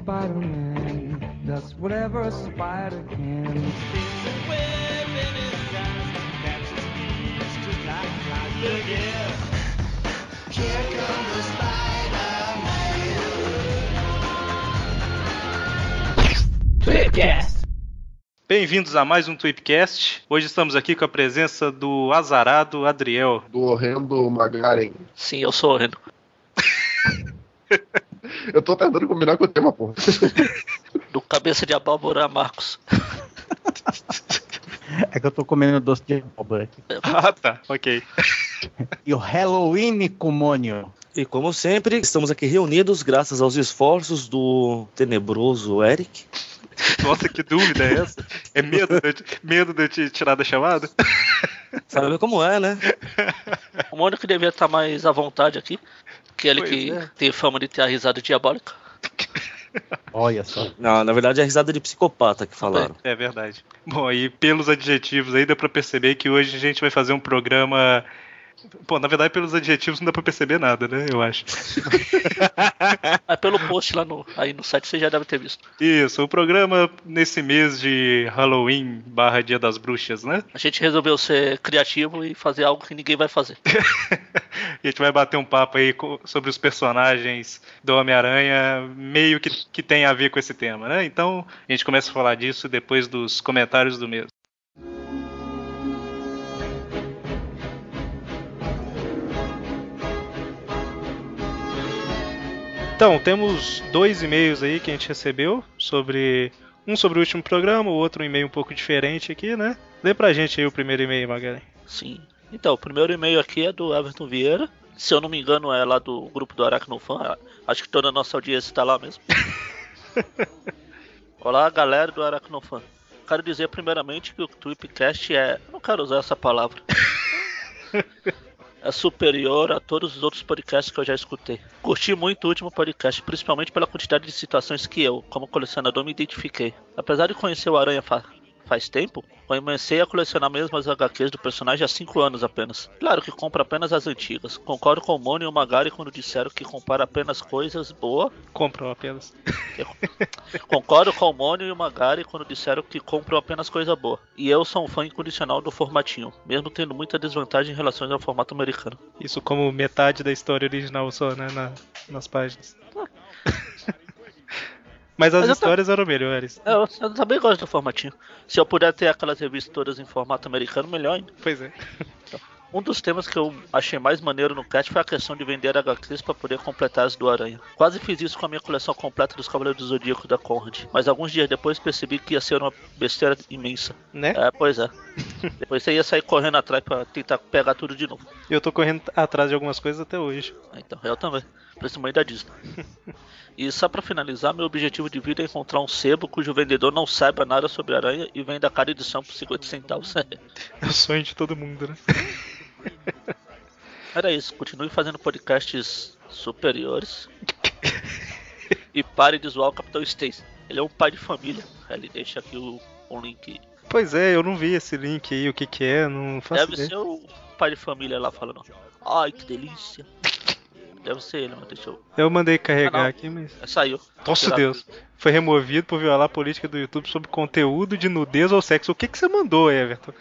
Spider-Man does whatever a spider can. Bem-vindos a mais um Tweepcast. Hoje estamos aqui com a presença do azarado Adriel. do horrendo Magaren. Sim, eu sou horrendo. Eu tô tentando combinar com o tema, porra. Do cabeça de abóbora Marcos. É que eu tô comendo doce de abóbora aqui. Ah, tá. Ok. E o Halloween Comônio. E como sempre, estamos aqui reunidos graças aos esforços do tenebroso Eric. Nossa, que dúvida é essa? É medo de, eu te- medo de eu te tirar da chamada? Sabe como é, né? O Mônio que devia estar mais à vontade aqui. Que ele Pois que é. tem fama de ter a risada diabólica. Olha só. Não, na verdade é a risada de psicopata que falaram. É verdade. Bom, aí pelos adjetivos aí dá pra perceber que hoje a gente vai fazer um programa. Pô, na verdade, pelos adjetivos não dá pra perceber nada, né? Eu acho. Mas pelo post lá no, aí no site você já deve ter visto. Isso, o programa nesse mês de Halloween barra Dia das Bruxas, né? A gente resolveu ser criativo e fazer algo que ninguém vai fazer. E a gente vai bater um papo aí sobre os personagens do Homem-Aranha, meio que, que tem a ver com esse tema, né? Então a gente começa a falar disso depois dos comentários do mesmo. Então, temos dois e-mails aí que a gente recebeu sobre. Um sobre o último programa, o outro um e-mail um pouco diferente aqui, né? Lê pra gente aí o primeiro e-mail, Magalhães. Sim. Então, o primeiro e-mail aqui é do Everton Vieira. Se eu não me engano, é lá do grupo do Aracnofan. Acho que toda a nossa audiência está lá mesmo. Olá, galera do Aracnofan. Quero dizer primeiramente que o Tweepcast é. Eu não quero usar essa palavra. é superior a todos os outros podcasts que eu já escutei. Curti muito o último podcast, principalmente pela quantidade de situações que eu, como colecionador, me identifiquei. Apesar de conhecer o Aranha faz tempo, comecei a colecionar mesmo as HQs do personagem há 5 anos apenas. Claro que compro apenas as antigas. Concordo com o Mono e o Magari quando disseram que compara apenas coisas boas. Compram apenas. Concordo com o Mono e o Magari quando disseram que compram apenas coisa boa. E eu sou um fã incondicional do formatinho, mesmo tendo muita desvantagem em relação ao formato americano. Isso como metade da história original só, né? na- nas páginas. Mas as Mas histórias eram melhores. Eu, eu também gosto do formatinho. Se eu puder ter aquelas revistas todas em formato americano, melhor ainda. Pois é. Um dos temas que eu achei mais maneiro no cast foi a questão de vender HQs para poder completar as do Aranha. Quase fiz isso com a minha coleção completa dos Cavaleiros do Zodíaco da Conrad, mas alguns dias depois percebi que ia ser uma besteira imensa. Né? É, pois é. depois você ia sair correndo atrás para tentar pegar tudo de novo. Eu tô correndo atrás de algumas coisas até hoje. Então, eu também. Principalmente da Disney. E só pra finalizar, meu objetivo de vida é encontrar um sebo cujo vendedor não saiba nada sobre aranha e venda cada edição por 50 centavos. É o sonho de todo mundo, né? Era isso, continue fazendo podcasts superiores. e pare de zoar o Capitão Stacy. Ele é um pai de família. Ele deixa aqui o, um link. Pois é, eu não vi esse link aí, o que que é, não faço Deve ideia. ser o pai de família lá falando. Ai, que delícia. Deve ser ele, mas deixa eu. Eu mandei Ah, carregar não. aqui, mas... É, Saiu. Nossa Deus. Foi removido por violar a política do YouTube sobre conteúdo de nudez ou sexo. O que que você mandou, Everton?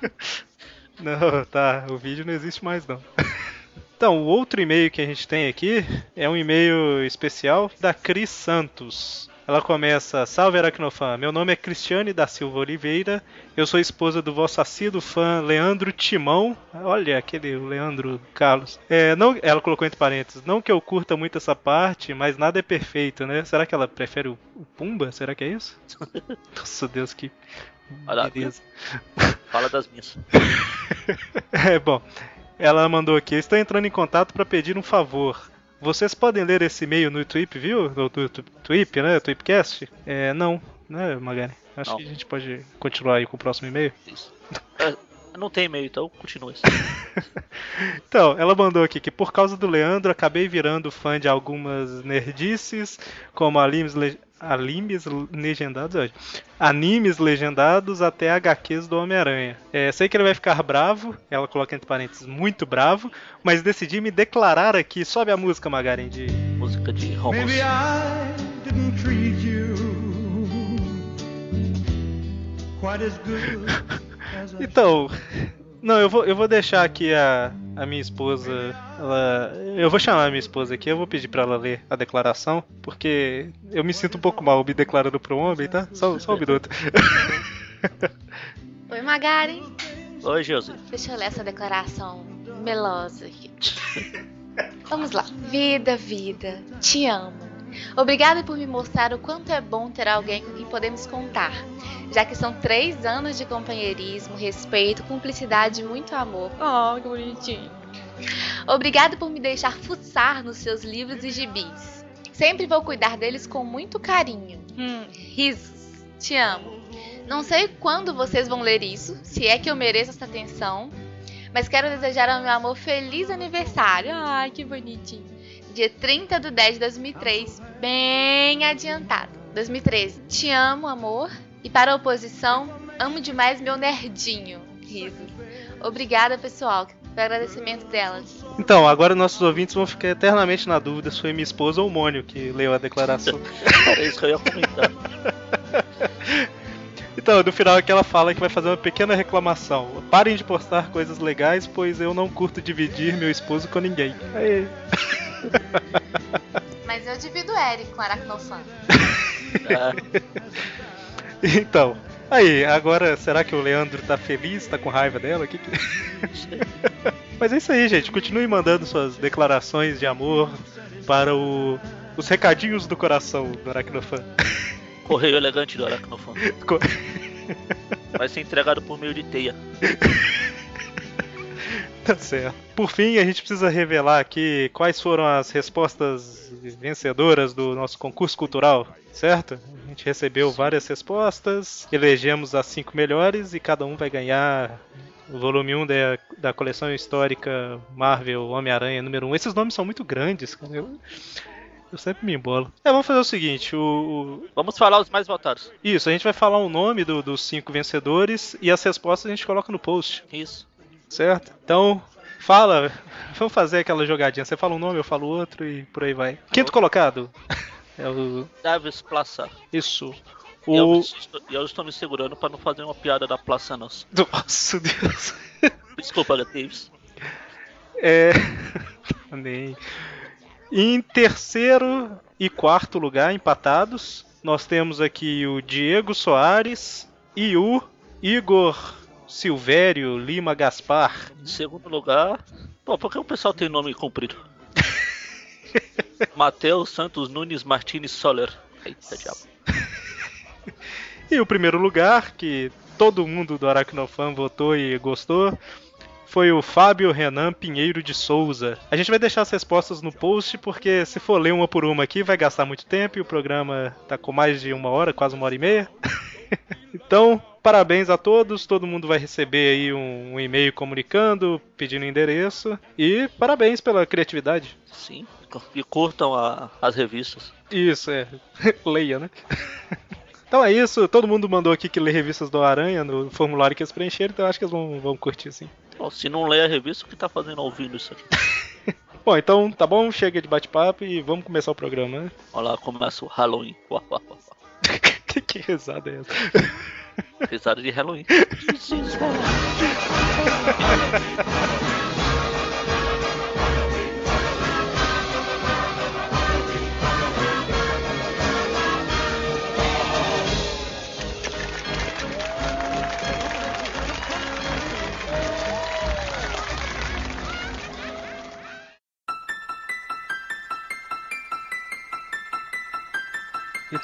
não, tá. O vídeo não existe mais, não. Então, o outro e-mail que a gente tem aqui é um e-mail especial da Cris Santos. Ela começa: Salve Aracnofã, meu nome é Cristiane da Silva Oliveira, eu sou esposa do vosso assíduo fã Leandro Timão. Olha, aquele Leandro Carlos. É, não, ela colocou entre parênteses: Não que eu curta muito essa parte, mas nada é perfeito, né? Será que ela prefere o, o Pumba? Será que é isso? Nossa Deus, que. Olha, Beleza. Fala das minhas. É, bom, ela mandou aqui: Estou entrando em contato para pedir um favor. Vocês podem ler esse e-mail no Tweep, viu? No tu- Tweep, né? Tweepcast? É, não, né, Magari? Acho Não. que a gente pode continuar aí com o próximo e-mail. Isso. É, não tem e-mail, então continua isso. Então, ela mandou aqui que por causa do Leandro acabei virando fã de algumas nerdices, como animes, le- animes legendados, animes legendados até HQs do Homem-Aranha. É, sei que ele vai ficar bravo, ela coloca entre parênteses, muito bravo, mas decidi me declarar aqui, sobe a música, Magaren, de... Música de romance. Maybe I didn't treat you quite as good as I Então, não, eu vou, eu vou deixar aqui a, a minha esposa. Ela, eu vou chamar a minha esposa aqui, eu vou pedir pra ela ler a declaração, porque eu me sinto um pouco mal me declarando pro homem, tá? Só, só um minuto. Oi, Magari. Oi, Josi. Deixa eu ler essa declaração melosa aqui. Vamos lá. Vida, vida, te amo. Obrigada por me mostrar o quanto é bom ter alguém com quem podemos contar, já que são três anos de companheirismo, respeito, cumplicidade e muito amor. Oh, que bonitinho. Obrigada por me deixar fuçar nos seus livros e gibis. Sempre vou cuidar deles com muito carinho. Hum, risos. Te amo. Não sei quando vocês vão ler isso, se é que eu mereço essa atenção, mas quero desejar ao meu amor feliz aniversário. Ai, que bonitinho. Dia 30 de 10 de 2003, bem adiantado. 2013. Te amo, amor. E para a oposição, amo demais meu nerdinho. Risos. Obrigada, pessoal. Foi agradecimento dela. Então, agora nossos ouvintes vão ficar eternamente na dúvida se foi minha esposa ou o Mônio que leu a declaração. Era isso que eu ia comentar. Então, no final aqui ela fala que vai fazer uma pequena reclamação. Parem de postar coisas legais, pois eu não curto dividir meu esposo com ninguém. Aí. Mas eu divido o Eric com Aracnofan. É, Então, aí, agora será que o Leandro tá feliz, tá com raiva dela? Que que- Mas é isso aí, gente. Continue mandando suas declarações de amor para o- os recadinhos do coração do Aracnofan. Correio elegante do Aracnofone. Co- Vai ser entregado por meio de teia. Tá certo. Por fim, a gente precisa revelar aqui quais foram as respostas vencedoras do nosso concurso cultural, certo? A gente recebeu várias respostas, elegemos as cinco melhores e cada um vai ganhar o volume 1 da, da coleção histórica Marvel Homem-Aranha número 1. Esses nomes são muito grandes, cara. Eu, eu sempre me embolo. É, vamos fazer o seguinte: o, o- Vamos falar os mais votados. isso, a gente vai falar o nome do- dos cinco vencedores e as respostas a gente coloca no post. Isso. Certo? Então, fala. Vamos fazer aquela jogadinha. Você fala um nome, eu falo outro e por aí vai. Quinto colocado. É o. Davis Plaça. Isso. E eu, O. estou- eu estou me segurando para não fazer uma piada da Plaça Nossa. Nossa Deus. Desculpa, Davis. É. Nem. Em terceiro e quarto lugar, empatados, nós temos aqui o Diego Soares e o Igor Silvério Lima Gaspar. Em segundo lugar. Pô, por que o pessoal tem nome comprido? Matheus Santos Nunes Martins Soler. Eita diabo. E o primeiro lugar, que todo mundo do Aracnofan votou e gostou, foi o Fábio Renan Pinheiro de Souza. A gente vai deixar as respostas no post, porque se for ler uma por uma aqui, vai gastar muito tempo e o programa tá com mais de uma hora, quase uma hora e meia. então, parabéns a todos, todo mundo vai receber aí um, um e-mail comunicando, pedindo endereço, e parabéns pela criatividade. Sim. E curtam a- as revistas. Isso, é. Leia, né? Então é isso, todo mundo mandou aqui que lê revistas do Aranha no formulário que eles preencheram, então acho que eles vão, vão curtir sim. Se não lê a revista, o que tá fazendo ouvindo isso aqui? Bom, então tá bom, chega de bate-papo e vamos começar o programa, né? Olha lá, começa o Halloween. Que, que risada é essa? Risada de Halloween.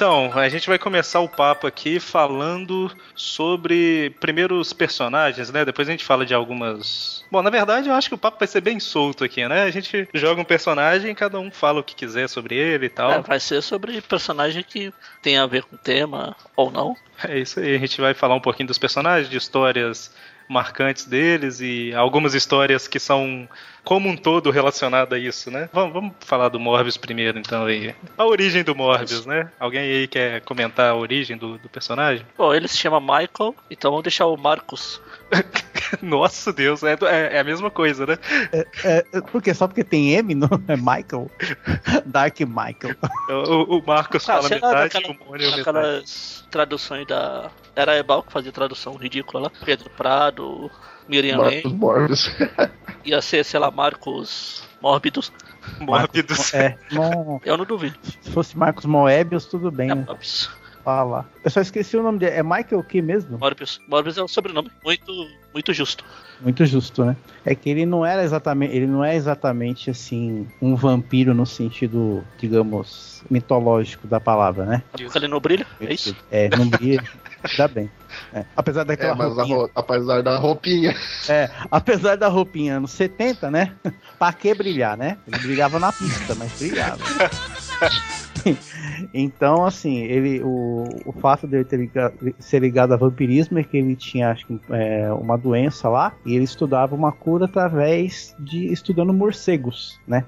Então, a gente vai começar o papo aqui falando sobre primeiro os personagens, né? Depois a gente fala de algumas. Bom, na verdade, eu acho que o papo vai ser bem solto aqui, né? A gente joga um personagem e cada um fala o que quiser sobre ele e tal. É, vai ser sobre personagem que tem a ver com o tema ou não. É isso aí, a gente vai falar um pouquinho dos personagens, de histórias marcantes deles e algumas histórias que são como um todo relacionado a isso, né? Vamos, vamos falar do Morbius primeiro, então aí. A origem do Morbius, né? Alguém aí quer comentar a origem do, do personagem? Bom, ele se chama Michael, então vamos deixar o Marcos. Nossa Deus, é, é, é a mesma coisa, né? É, por quê? Só porque tem M, não é Michael? Dark Michael. O, o Marcos Ah, fala metade, daquela- o Mônio metade. aquelas traduções da. Era Ebal que fazia tradução ridícula lá. Pedro Prado, Miriam Marcos. Morbius. Ia ser, sei lá, Marcos Mórbidos. Mórbidos. É, não, Eu não duvido. se fosse Marcos Moebius, tudo bem, É, né? Fala. Eu só esqueci o nome dele. É Michael que mesmo? Morbius. Morbius é um sobrenome muito, muito justo. Muito justo, né? É que ele não era exatamente, ele não é exatamente assim um vampiro no sentido, digamos, mitológico da palavra, né? Ele não brilha, é isso? É, não brilha. Dá bem. É, Apesar daquela É, mas a roupinha, ro- apesar da roupinha. é, apesar da roupinha anos 70, né? pra que brilhar, né? Ele brilhava na pista, mas brilhava. Então, assim, ele, o, o fato dele ter ligado- ser ligado a vampirismo é que ele tinha, acho que, é, uma doença lá e ele estudava uma cura através de estudando morcegos, né?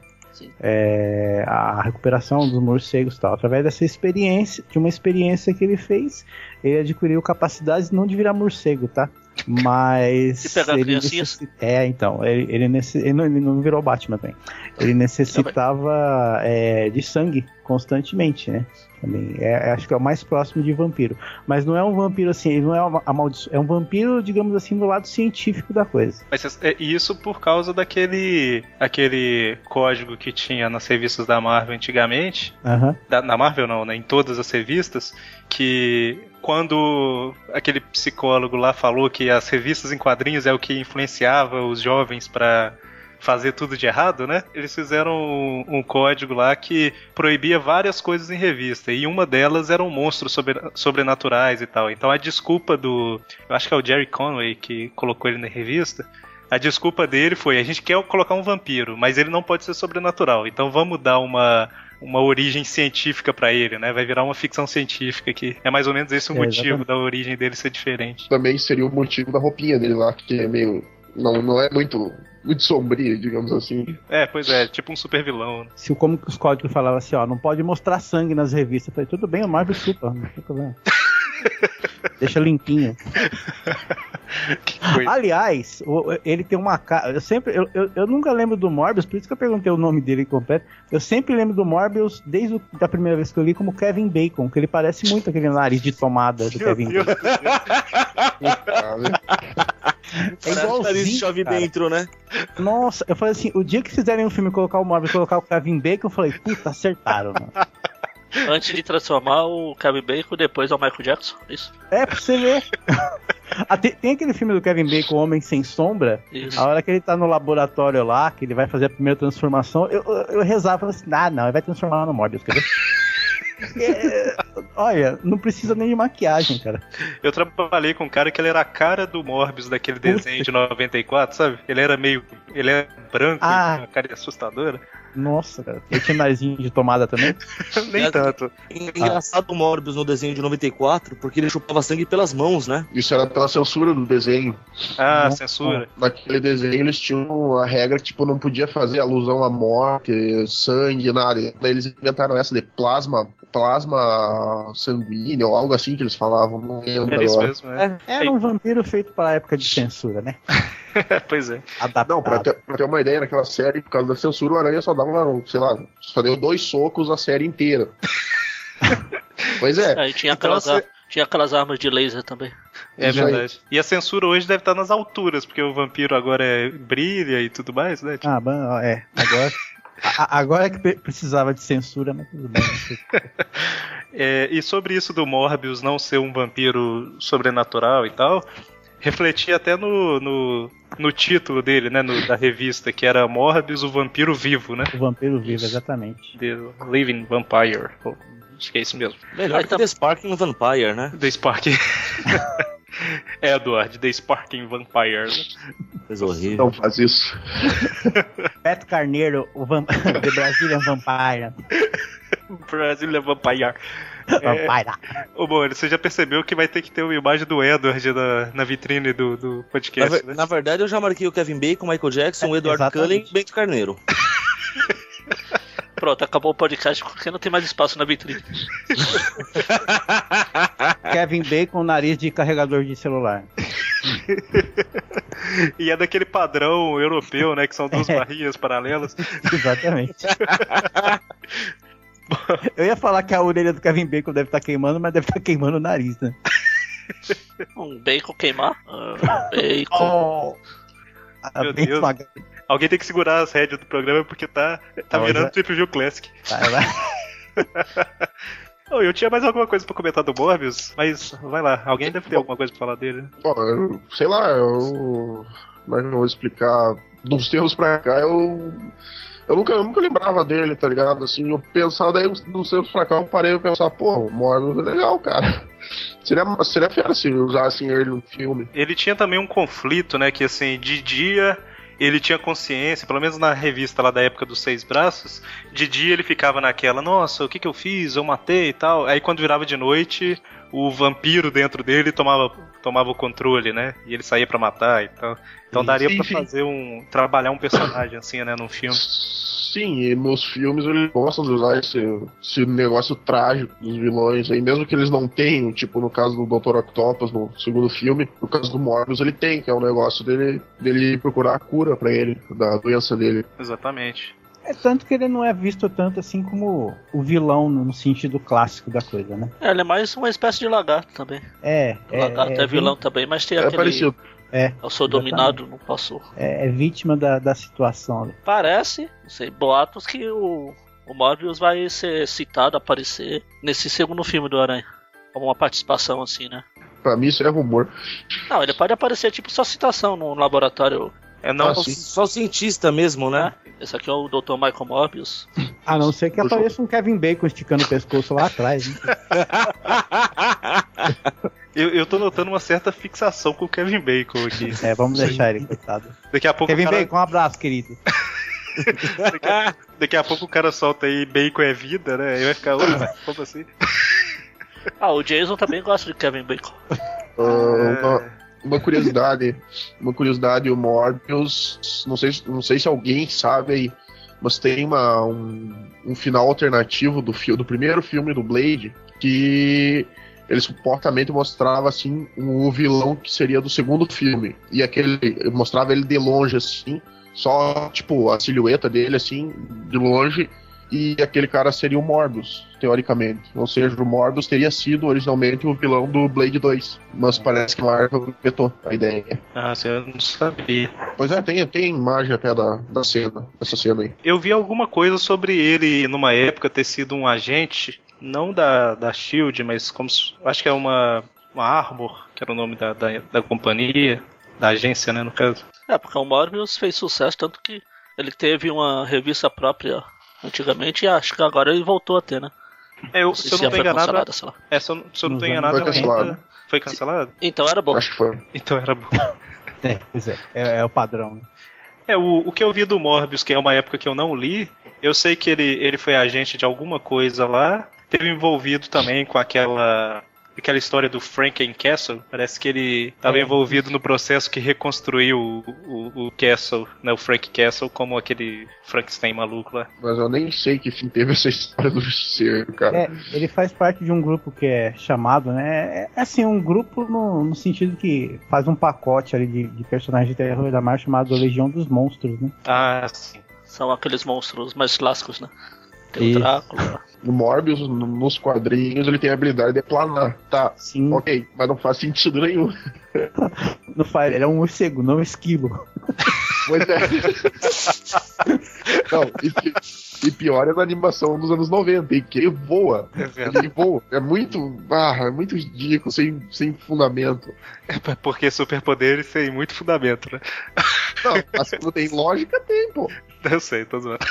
É, a recuperação dos morcegos tal. Através dessa experiência, de uma experiência que ele fez, ele adquiriu capacidades não de virar morcego, tá? Mas. De pegar ele criancinhas? necessi- É, então. Ele, ele, nesse- ele não, ele não virou Batman também. Ele necessitava é, de sangue constantemente, né? Também. É, acho que é o mais próximo de vampiro. Mas não é um vampiro assim, ele não é uma amaldiço... É um vampiro, digamos assim, do lado científico da coisa. Mas é isso por causa daquele aquele código que tinha nas revistas da Marvel antigamente. Da, na Marvel não, né? Em todas as revistas, que quando aquele psicólogo lá falou que as revistas em quadrinhos é o que influenciava os jovens pra fazer tudo de errado, né? Eles fizeram um, um código lá que proibia várias coisas em revista e uma delas eram monstros sobre- sobrenaturais e tal. Então a desculpa do, eu acho que é o Jerry Conway que colocou ele na revista. A desculpa dele foi: a gente quer colocar um vampiro, mas ele não pode ser sobrenatural. Então vamos dar uma uma origem científica pra ele, né? Vai virar uma ficção científica que é mais ou menos esse o É, motivo exatamente. da origem dele ser diferente. Também seria o motivo da roupinha dele lá, que é meio. Não, não é muito, muito sombrio, digamos assim. É, pois é, tipo um super vilão. Né? Se o como que os códigos falavam assim, ó, não pode mostrar sangue nas revistas. Eu falei, tudo bem, o Marvel chupa, não tem problema. Deixa limpinho. Aliás, ele tem uma cara. Eu sempre. Eu, eu, eu nunca lembro do Morbius, por isso que eu perguntei o nome dele completo. Eu sempre lembro do Morbius desde o- a primeira vez que eu li como Kevin Bacon, que ele parece muito aquele nariz de tomada do Kevin Bacon. É Nariz igualzinho. chove cara. dentro, né? Nossa, eu falei assim, o dia que fizerem um filme e colocar o Morbius e colocar o Kevin Bacon, eu falei, puta, acertaram, mano. Antes de transformar o Kevin Bacon, depois ao Michael Jackson. Isso. É, pra você ver. Ah, tem, tem aquele filme do Kevin Bacon, Homem Sem Sombra, Isso. A hora que ele tá no laboratório lá, que ele vai fazer a primeira transformação, eu, eu, eu rezava e falava assim, ah, não, ele vai transformar no Morbius, quer ver? É, olha, não precisa nem de maquiagem, cara. Eu trabalhei com um cara que ele era a cara do Morbius daquele desenho de 94, sabe? Ele era meio. Ele era branco, Ah. e uma cara assustadora. Nossa, cara. Ele tinha narizinho de tomada também. Nem É- tanto. Engraçado o Morbius no desenho de 94, porque ele chupava sangue pelas mãos, né? Isso era pela censura do desenho. Ah, Nossa. censura. Naquele desenho eles tinham a regra que tipo, não podia fazer alusão à morte, sangue, nada. Daí eles inventaram essa de plasma, plasma sanguíneo, ou algo assim que eles falavam, não lembro Era isso agora. mesmo, né? Era um vampiro feito para a época de censura, né? pois é. Adaptado. Não, pra ter, pra ter uma ideia, naquela série, por causa da censura, o Aranha só sei lá, só deu dois socos a série inteira. pois é. Aí tinha Então aquelas, você- tinha aquelas armas de laser também. É Isso aí. verdade. E a censura hoje deve estar nas alturas, porque o vampiro agora é, brilha e tudo mais, né? Ah, bom, é. Agora, a- agora é que pre- precisava de censura, mas tudo bem. É, e sobre isso do Morbius não ser um vampiro sobrenatural e tal, refleti até no, no, no título dele, né? no- da revista, que era Morbius, o vampiro vivo, né? O vampiro vivo, exatamente. The Living Vampire. Ou, Acho que é isso mesmo. Melhor que tá- The Sparking Vampire, né? The Sparking. Edward, The Sparking Vampire. Coisa horrível. Não faz isso. Beto Carneiro, o vam... The Brazilian Vampire. Brazilian Vampire. É, Vai lá. ô, Mano, você já percebeu que vai ter que ter uma imagem do Edward na, na vitrine do, do Na, podcast, ver- né? na verdade, eu já marquei o Kevin Bacon, Michael Jackson, o Edward exatamente. Cullen e Bento Carneiro. Pronto, acabou o podcast porque não tem mais espaço na vitrine. Kevin Bacon, nariz de carregador de celular. E é daquele padrão europeu, né? Que são duas barrinhas paralelas. Exatamente. Eu ia falar que a orelha do Kevin Bacon deve estar queimando, mas deve estar queimando o nariz, né? Um bacon queimar? Ah, bacon. Ah, Meu bem Deus. Alguém tem que segurar as rédeas do programa porque tá, tá virando Triple View Classic. Vai. Ô, eu tinha mais alguma coisa pra comentar do Morbius, mas vai lá, alguém deve ter alguma coisa pra falar dele. Bom, eu, sei lá, eu. Mas não vou explicar. Dos tempos pra cá, eu. Eu nunca, eu nunca lembrava dele, tá ligado? Assim, eu pensava, daí dos tempos pra cá, eu parei e pensar, pô, o Morbius é legal, cara. Seria, seria fera se usassem ele no filme. Ele tinha também um conflito, né? Que assim, de dia ele tinha consciência, pelo menos na revista lá da época dos Seis Braços, de dia ele ficava naquela, nossa, o que que eu fiz? Eu matei e tal. Aí quando virava de noite, o vampiro dentro dele tomava, tomava o controle, né? E ele saía pra matar e tal. Então daria sim. fazer um. trabalhar um personagem assim, né, num filme. Sim, e nos filmes eles gostam de usar esse, esse negócio trágico dos vilões aí, mesmo que eles não tenham, tipo no caso do Dr. Octopus no segundo filme, no caso do Morbius ele tem, que é o negócio dele, dele procurar a cura pra ele, da doença dele. Exatamente. É tanto que ele não é visto tanto assim como o vilão no sentido clássico da coisa, né? É, ele é mais uma espécie de lagarto também. É. O lagarto é, vilão também, mas tem É aquele. parecido. Eu sou dominado, não posso. É, é vítima da, da situação. ali. Parece, não sei, boatos que o, o Morbius vai ser citado, aparecer nesse segundo filme do Aranha. Como uma participação assim, né? Pra mim isso é rumor. Não, ele pode aparecer tipo só citação no laboratório. É não. Ah, Só, só cientista mesmo, né? Esse aqui é o Dr. Michael Morbius. A não ser que Puxa. apareça um Kevin Bacon esticando o pescoço lá atrás. Né? Eu, eu tô notando uma certa fixação com o Kevin Bacon aqui. É, vamos deixar ele, coitado. Daqui a pouco Kevin o cara, Bacon, um abraço, querido. daqui, a, daqui a pouco o cara solta aí Bacon é vida, né? Aí vai ficar, "Opa, como assim? Ah, o Jason também gosta de Kevin Bacon. Ah, uma, uma curiosidade, uma curiosidade, o Morbius, não sei, não sei se alguém sabe aí, mas tem uma, um, um final alternativo do, do primeiro filme do Blade que ele supostamente mostrava assim o vilão que seria do segundo filme. E aquele mostrava ele de longe assim, só tipo a silhueta dele assim de longe e aquele cara seria o Morbius, teoricamente. Ou seja, o Morbius teria sido originalmente o vilão do Blade 2. Mas parece que Marvel vetou a ideia. Ah, eu não sabia. Pois é, tem, tem imagem até da, da cena, dessa cena aí. Eu vi alguma coisa sobre ele numa época ter sido um agente, não da, da Shield, mas como se- acho que é uma, uma Arbor, que era o nome da, da, da companhia, da agência, né, no caso. É, porque o Morbius fez sucesso, tanto que ele teve uma revista própria antigamente e acho que agora ele voltou a ter, né? É, eu, se sei eu se não já tô foi enganado, cancelada, sei lá. é, se eu, se eu não tô enganado, Foi ela cancelado. ainda- Foi cancelado? Então era bom. Acho que foi. Então era bom. É, pois é, é, é o padrão. né? É, o, o que eu vi do Morbius, que é uma época que eu não li, eu sei que ele, ele foi agente de alguma coisa lá, teve envolvido também com aquela aquela história do Franken Castle. Parece que ele estava É. envolvido no processo que reconstruiu o, o, o Castle, né, o Frank Castle, como aquele Frankenstein maluco lá. Mas eu nem sei que fim teve essa história do Justiceiro, cara. É, ele faz parte de um grupo que é chamado, né? É assim, um grupo no, no sentido que faz um pacote ali de, de personagens de terror da Marvel chamado Legião dos Monstros, né? Ah, sim. São aqueles monstros mais clássicos, né? Tem Isso. o Drácula. O Morbius, no- nos quadrinhos, ele tem a habilidade de planar. Tá, Sim, ok, mas não faz sentido nenhum. não faz, ele é um morcego, não um esquilo. Pois é. não, e, e pior é na animação dos anos 90, em que ele voa. É. Ele voa. É muito. Ah, é muito ridículo, sem, sem fundamento. Porque superpoderes tem muito fundamento, né? Não, mas quando tem lógica, tem, pô. Eu sei, tô zoando.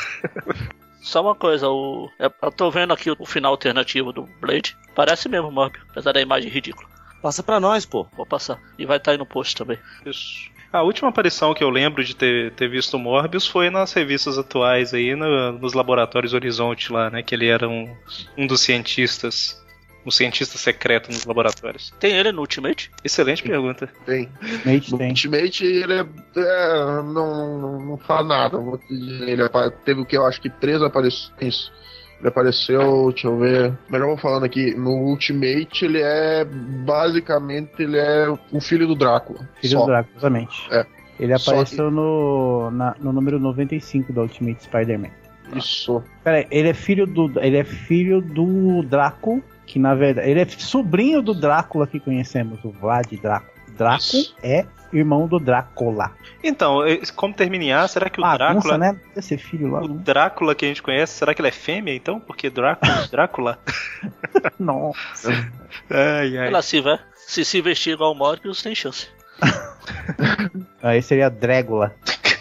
Só uma coisa, o... eu tô vendo aqui o final alternativo do Blade. Parece mesmo o Morbius, apesar da imagem ridícula. Passa pra nós, pô. Vou passar. E vai estar aí no post também. Isso. A última aparição que eu lembro de ter, ter visto o Morbius foi nas revistas atuais aí, no- nos laboratórios Horizonte lá, né? Que ele era um, um dos cientistas. Um cientista secreto nos laboratórios. Tem ele no Ultimate? Excelente pergunta. Tem. Mate No tem. Ultimate ele é, é, não, não, não faz nada. Ele teve o que eu acho que três aparições. Ele apareceu, deixa eu ver. Melhor vou falando aqui. No Ultimate ele é basicamente ele é o filho do Drácula. Filho só. do Drácula, exatamente. É. Ele apareceu no, na- no número 95 do Ultimate Spider-Man. Isso. Pera aí, ele é filho do. Ele é filho do Draco, que na verdade. Ele é sobrinho do Drácula que conhecemos, o Vlad Draco. Draco Isso. é irmão do Drácula. Então, como termina em A, será que o Bagunça, Drácula. né? Deve ser filho lá. O né? Drácula que a gente conhece, será que ele é fêmea então? Porque Drácula. Drácula? Nossa. Ai, ai. Ela se, vai, se se vestir igual o Morbius, tem chance. Aí seria Drégula.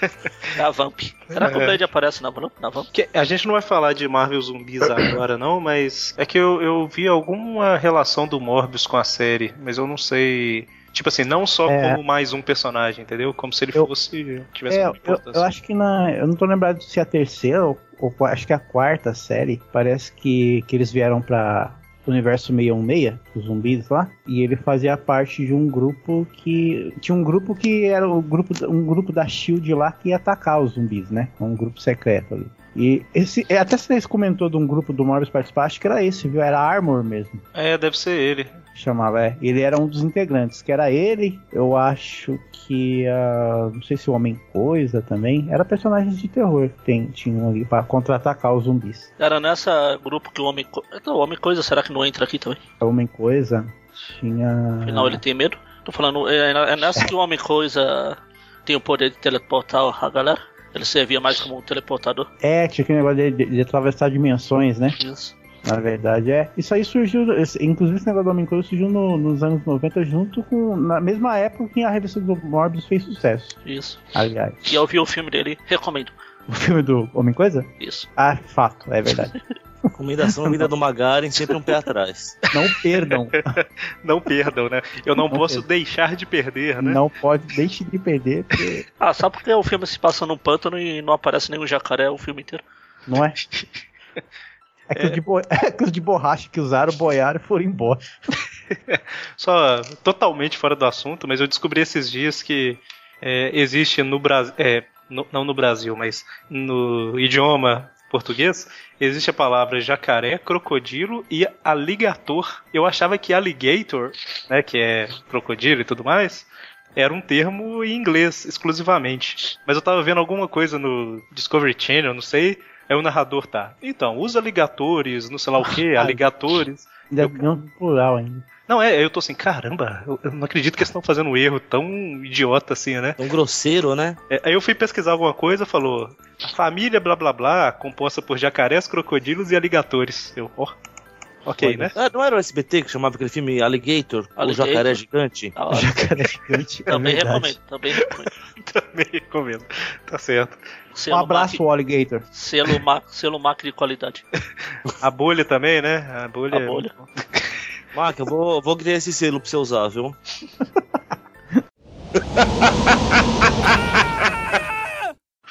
É a Vamp. Será que o Blade aparece na Vamp? Na Vamp? Que- a gente não vai falar de Marvel zumbis agora, não, mas é que eu, eu vi alguma relação do Morbius com a série, mas eu não sei. Tipo assim, não só É. como mais um personagem, entendeu? Como se ele Eu- fosse. tivesse É, uma eu, importância. eu acho que na. Eu não tô lembrado se é a terceira ou, ou acho que é a quarta série. Parece que, que eles vieram pra Universo 616, os zumbis lá. E ele fazia parte de um grupo que. Tinha um grupo que era o grupo, um grupo da Shield lá que ia atacar os zumbis, né? Um grupo secreto ali. E esse. Até vocês comentou de um grupo do Morbius participar, acho que era esse, viu? Era Armor mesmo. É, deve ser ele. Chamava, é. Ele era um dos integrantes, que era ele, eu acho que ah, não sei se o Homem Coisa também, era personagens de terror que tem, tinham ali pra contra-atacar os zumbis. Era nessa grupo que o Homem... Não, o Homem Coisa, será que não entra aqui também? O Homem Coisa tinha... Afinal, ele tem medo? Tô falando, é, é nessa que o Homem Coisa tem o poder de teleportar a galera? Ele servia mais como um teleportador? É, tinha aquele negócio de, de- de atravessar dimensões, né? Isso. Na verdade, é. Isso aí surgiu, inclusive esse negócio do Homem Coisa surgiu no- nos anos 90, junto com, na mesma época que a revista do Morbius fez sucesso, Isso. aliás. E eu vi o filme dele, recomendo. O filme do Homem Coisa? Isso. Ah, fato, é verdade. Recomendação vida do Magaren, sempre um pé atrás. Não perdam. Não perdam, né? Eu não, Não posso perdam. deixar de perder, né? Não pode, deixe de perder, porque Ah, só porque o filme se passa num pântano e não aparece nenhum jacaré o filme inteiro. não é? É de bo... é de borracha que usaram, boiaram e foram embora. Só totalmente fora do assunto, mas eu descobri esses dias que é, existe no Brasil. não no Brasil, mas no idioma português, existe a palavra jacaré, crocodilo e aligator. Eu achava que alligator, né, que é crocodilo e tudo mais, era um termo em inglês exclusivamente. Mas eu tava vendo alguma coisa no Discovery Channel, não sei. Aí o narrador tá. Então, os aligatores, não sei lá o que, aligatores. Ainda não plural ainda. Não, é, eu tô assim, caramba, eu, eu não acredito que eles estão fazendo um erro tão idiota assim, né? Tão grosseiro, né? É, aí eu fui pesquisar alguma coisa, falou, a família blá blá blá, composta por jacarés, crocodilos e aligatores. Eu, ó, ok, né? Ah, não era o SBT que chamava aquele filme Alligator? O Alligator. jacaré gigante? Da hora. Jacaré gigante. É Também verdade. recomendo, também recomendo. Também recomendo. Tá certo. Um Selo abraço, Mac, Alligator. selo, Mac, selo Mac de qualidade. A bolha também, né? A bolha. A bolha. Marca, eu vou, vou criar esse selo pra você usar, viu?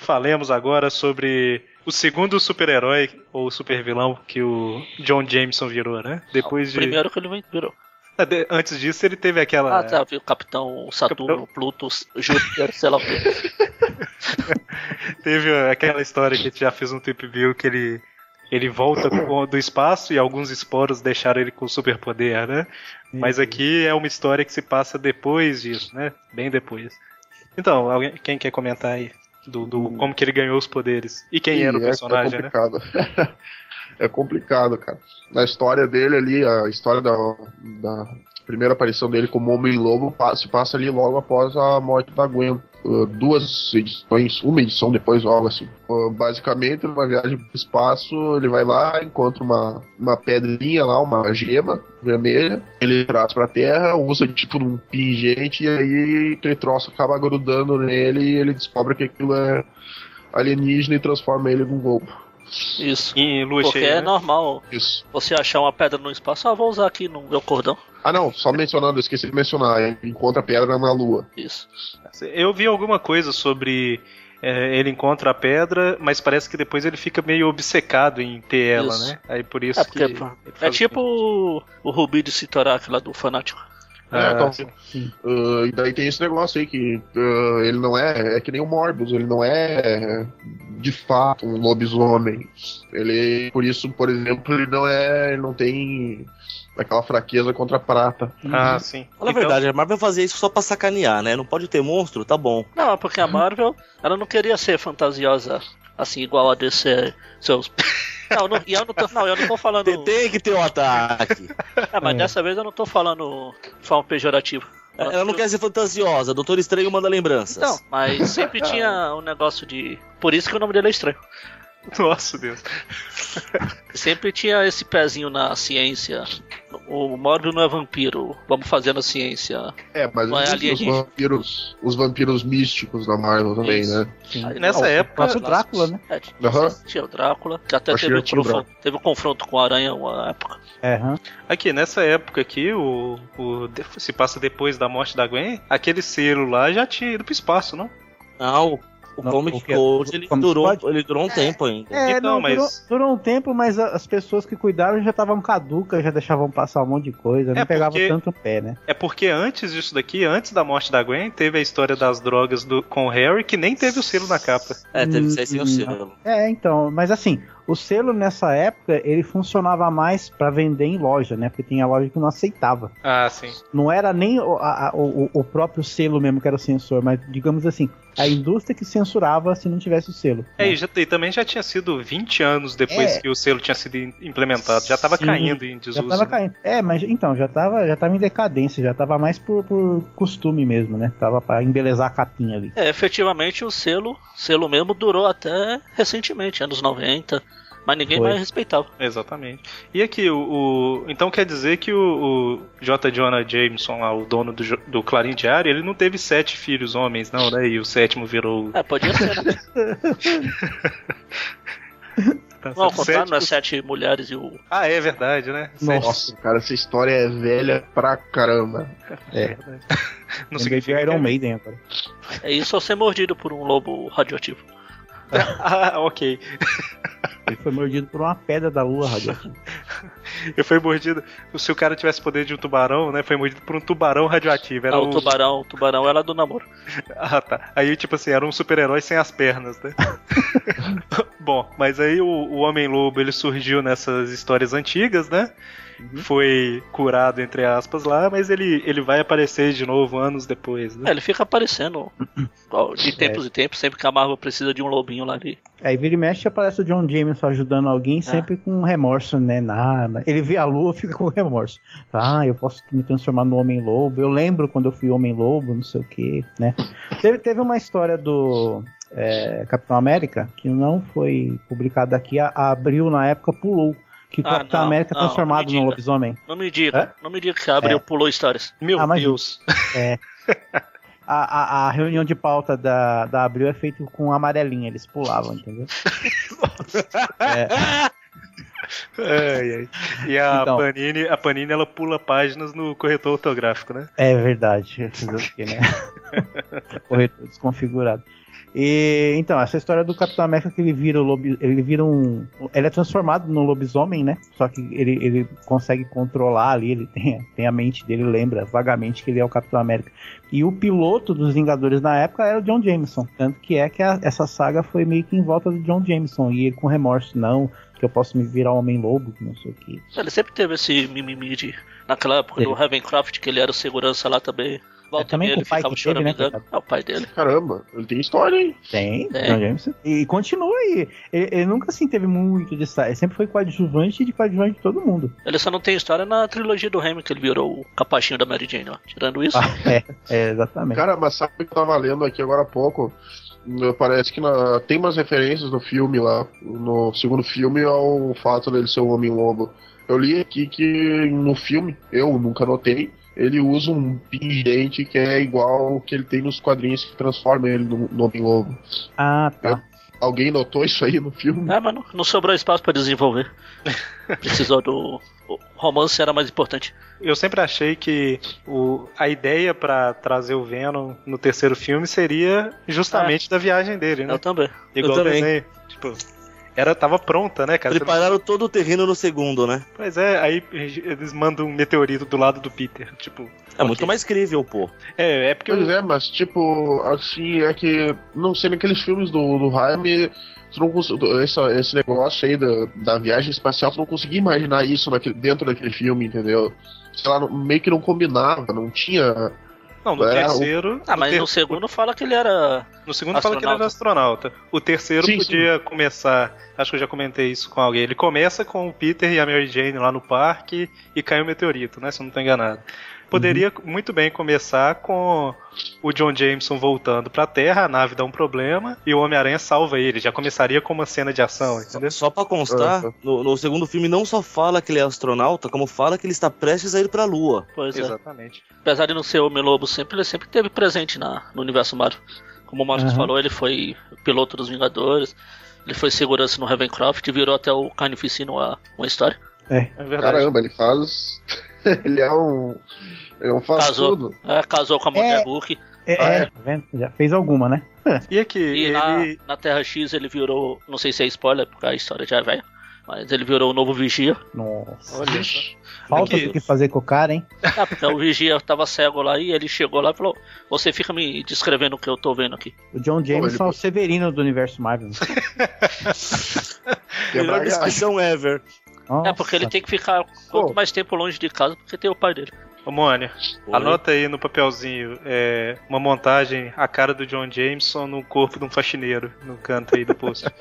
Falemos agora sobre o segundo super-herói ou super-vilão que o John Jameson virou, né? Depois de. Primeiro que ele virou. De- Antes disso, ele teve aquela. Ah, tá, viu? Capitão Saturno, Pluto, Júpiter, sei lá o quê. Teve aquela história que a gente já fez um trip view que ele ele volta do espaço e alguns esporos deixaram ele com superpoder, né? Mas aqui é uma história que se passa depois disso, né? Bem depois. Então, alguém, quem quer comentar aí do, do como que ele ganhou os poderes e quem Ih, era o é- personagem, é né? complicado. é complicado, cara. Na história dele ali, a história da, da primeira aparição dele como Homem-Lobo se passa ali logo após a morte da Gwen. Uh, duas edições, uma edição depois, algo assim. Uh, basicamente, numa viagem pro espaço, ele vai lá, encontra uma, uma pedrinha lá, uma gema vermelha, ele traz pra terra, usa tipo num pingente, e aí aquele troço acaba grudando nele e ele descobre que aquilo é alienígena e transforma ele num lobo. Isso. Em lua Porque cheia. é né? normal Isso. você achar uma pedra no espaço. Ah, vou usar aqui no meu cordão. Ah, não, só mencionando, eu esqueci de mencionar. Encontra pedra na lua. Isso. Eu vi alguma coisa sobre. é, ele encontra a pedra, mas parece que depois ele fica meio obcecado em ter ela, Isso. né? Aí por isso É, porque que. é tipo o, o Rubi de Sitorak lá do Fanático. É, Ah, então, ah, e daí tem esse negócio aí que ah, ele não é. É que nem o Morbius, ele não é de fato um lobisomem. Ele, por isso, por exemplo, ele não é. Ele não tem aquela fraqueza contra a prata. Ah, sim. Fala a Então- verdade, a Marvel fazia isso só pra sacanear, né? Não pode ter monstro, tá bom. Não, é porque a Marvel, ela não queria ser fantasiosa assim, igual a DC, seus. Não, não, e eu não tô, não, eu não tô falando. Tem, tem que ter um ataque. É, mas É. dessa vez eu não tô falando de forma pejorativa. Ela não quer ser fantasiosa. Doutor Estranho manda lembranças. Então, mas sempre tinha um negócio de. Por isso que o nome dele é estranho. Nossa, Deus. Sempre tinha esse pezinho na ciência. O Morbius não é vampiro. Vamos fazer na ciência. É, mas Não é os vampiros, os vampiros místicos da Marvel também, Isso. né? Sim. Nessa Ah, o época- próprio Drácula, né? É, Aham. tinha o Drácula, que até teve o, que o confronto, teve o confronto com o Aranha uma época. É, hã? Aqui, nessa época aqui, o, o- se passa depois da morte da Gwen, aquele selo lá já tinha ido pro espaço, não? Não, o Não, Comic o quê? Code ele Comic durou, Code? ele durou um tempo ainda. É, Então, não, mas- durou, durou um tempo, mas as pessoas que cuidaram já estavam caducas, já deixavam passar um monte de coisa, não É, pegava porque- tanto o pé, né? É porque antes disso daqui, antes da morte da Gwen, teve a história das drogas do, com o Harry, que nem teve o selo na capa. É, teve que sair sem o Hum, selo. É, então, mas assim, o selo nessa época, ele funcionava mais pra vender em loja, né? Porque tinha loja que não aceitava. Ah, sim. Não era nem o, a- o, o próprio selo mesmo que era o censor, mas digamos assim, a indústria que censurava se não tivesse o selo. É, né? e, já- e também já tinha sido 20 anos depois É. que o selo tinha sido im- implementado. Já tava Sim, caindo em Já desuso. tava né? caindo. É, mas então, já tava, já tava em decadência, já tava mais por, por costume mesmo, né? Tava pra embelezar a capinha ali. É, efetivamente o selo, selo mesmo durou até recentemente, anos 90, mas ninguém Foi. mais respeitava. Exatamente. E aqui, o, o- então quer dizer que o, o J. Jonah Jameson, lá, o dono do, do Clarim Diário, ele não teve sete filhos homens, não, né? E o sétimo virou. É, podia ser, né? Tá Não, ao certo. contrário, não é Sete- sete mulheres e o. Ah, é verdade, né? Nossa. Nossa, cara, essa história é velha pra caramba. É. Não Lembrei de significa Iron que- Maiden agora. É isso ou ser mordido por um lobo radioativo. Ah, ok. Ele foi mordido por uma pedra da lua radioativa. Eu fui mordido. Se o cara tivesse poder de um tubarão, né? Foi mordido por um tubarão radioativo. Era Ah, o um- tubarão, o tubarão era do namoro. Ah, tá. Aí, tipo assim, era um super-herói sem as pernas, né? Bom, mas aí o, o Homem-Lobo, ele surgiu nessas histórias antigas, né? Foi curado, entre aspas, lá, mas ele, ele vai aparecer de novo anos depois, É, né? ele fica aparecendo de tempos em tempos, sempre que a Marvel precisa de um lobinho lá ali. Aí vira e mexe aparece o John Jameson ajudando alguém, sempre com remorso, né? Nada. Ele vê a lua fica com remorso. Ah, eu posso me transformar no Homem-Lobo. Eu lembro quando eu fui Homem-Lobo, não sei o que, né? Teve, teve uma história do é, Capitão América que não foi publicada aqui. A, a Abril, na época, pulou. Que o Ah, Capitão não, América é não, transformado diga. lobisomem. Não me diga, É? não me diga que abriu, É. pulou histórias. Meu Ah, Deus. A, a, a reunião de pauta da, da Abril é feita com amarelinha, eles pulavam, entendeu? É, Ai, ai. E a Então. Panini, a Panini, ela pula páginas no corretor ortográfico, né? É verdade. Quê, né? Corretor desconfigurado. E então, essa história do Capitão América que ele vira lobi, ele vira um, ele é transformado no lobisomem, né? Só que ele, ele consegue controlar ali, ele tem, tem a mente dele lembra vagamente que ele é o Capitão América. E o piloto dos Vingadores na época era o John Jameson, tanto que é que a- essa saga foi meio que em volta do John Jameson e ele com remorso não, que eu posso me virar homem lobo, que não sei o que. Ele sempre teve esse mimimi de. Naquela época do Ele. Ravencroft, que ele era o segurança lá também. Volta também e meia com o pai que teve, né? É o pai dele. Caramba, ele tem história, hein? Tem, Tem. John Jameson. E continua aí. Ele, ele nunca assim teve muito destaque. Ele sempre foi coadjuvante de coadjuvante de todo mundo. Ele só não tem história na trilogia do Raimi, que ele virou o capachinho da Mary Jane, ó. Tirando isso. Ah, é, é, exatamente. Cara, mas sabe o que eu tava lendo aqui agora há pouco? Parece que na- tem umas referências no filme lá, no segundo filme, ao fato dele ser um homem-lobo. Eu li aqui que no filme, eu nunca notei, ele usa um pingente que é igual ao que ele tem nos quadrinhos que transforma ele no, no homem-lobo. Ah, tá. alguém notou isso aí no filme? É, mas não, não sobrou espaço pra desenvolver. Precisou do. O romance era mais importante. Eu sempre achei que o, a ideia pra trazer o Venom no terceiro filme seria justamente da viagem dele, né? Eu também. Igual eu o também. desenho. Tipo, era, tava pronta, né, cara? Prepararam todo o terreno no segundo, né? Pois é, aí eles mandam um meteorito do lado do Peter. Tipo, É muito mais crível, pô. é, é porque Pois o- é, mas tipo, assim, é que não sei naqueles filmes do, do Jaime, tu não cons- esse, esse negócio aí da, da viagem espacial, tu não conseguia imaginar isso naquele, dentro daquele filme, entendeu? Sei lá, meio que não combinava, não tinha. Não, no É, o- terceiro. Ah, mas ter- no segundo fala que ele era. No segundo fala que ele era Astronauta. astronauta. O terceiro Sim, podia começar. Acho que eu já comentei isso com alguém. Ele começa com o Peter e a Mary Jane lá no parque e cai o meteorito, né? Se eu não tô enganado. Poderia muito bem começar com o John Jameson voltando pra Terra, a nave dá um problema e o Homem-Aranha salva ele. Já começaria com uma cena de ação, entendeu? Só pra constar, Uhum. no, no segundo filme não só fala que ele é astronauta, como fala que ele está prestes a ir pra Lua. Pois é. Exatamente. Apesar de não ser Homem-Lobo sempre, ele sempre esteve presente na, no universo Marvel. Como o Marcos Aham. falou, ele foi piloto dos Vingadores, ele foi segurança no Ravencroft, virou até o Carnificino uma, uma história. É verdade. Caramba, ele faz. ele é um. Não faz Casou. tudo. É, casou com a mulher Hulk. É, Ah, é, é? tá vendo? Já fez alguma, né? E aqui, E na, ele. na Terra X ele virou, não sei se é spoiler, porque a história já é velha, mas ele virou o novo Vigia. Nossa. Olha só. Falta Aqui- o que fazer com o cara, hein? É, porque o Vigia tava cego lá e ele chegou lá e falou: Você fica me descrevendo o que eu tô vendo aqui. O John Jameson ele- é o Severino do universo Marvel. Melhor descrição ever. Nossa. É, porque ele tem que ficar quanto mais tempo longe de casa, porque tem o pai dele. Ô, Mônia, Oi. anota aí no papelzinho é, uma montagem, a cara do John Jameson no corpo de um faxineiro, no canto aí do posto.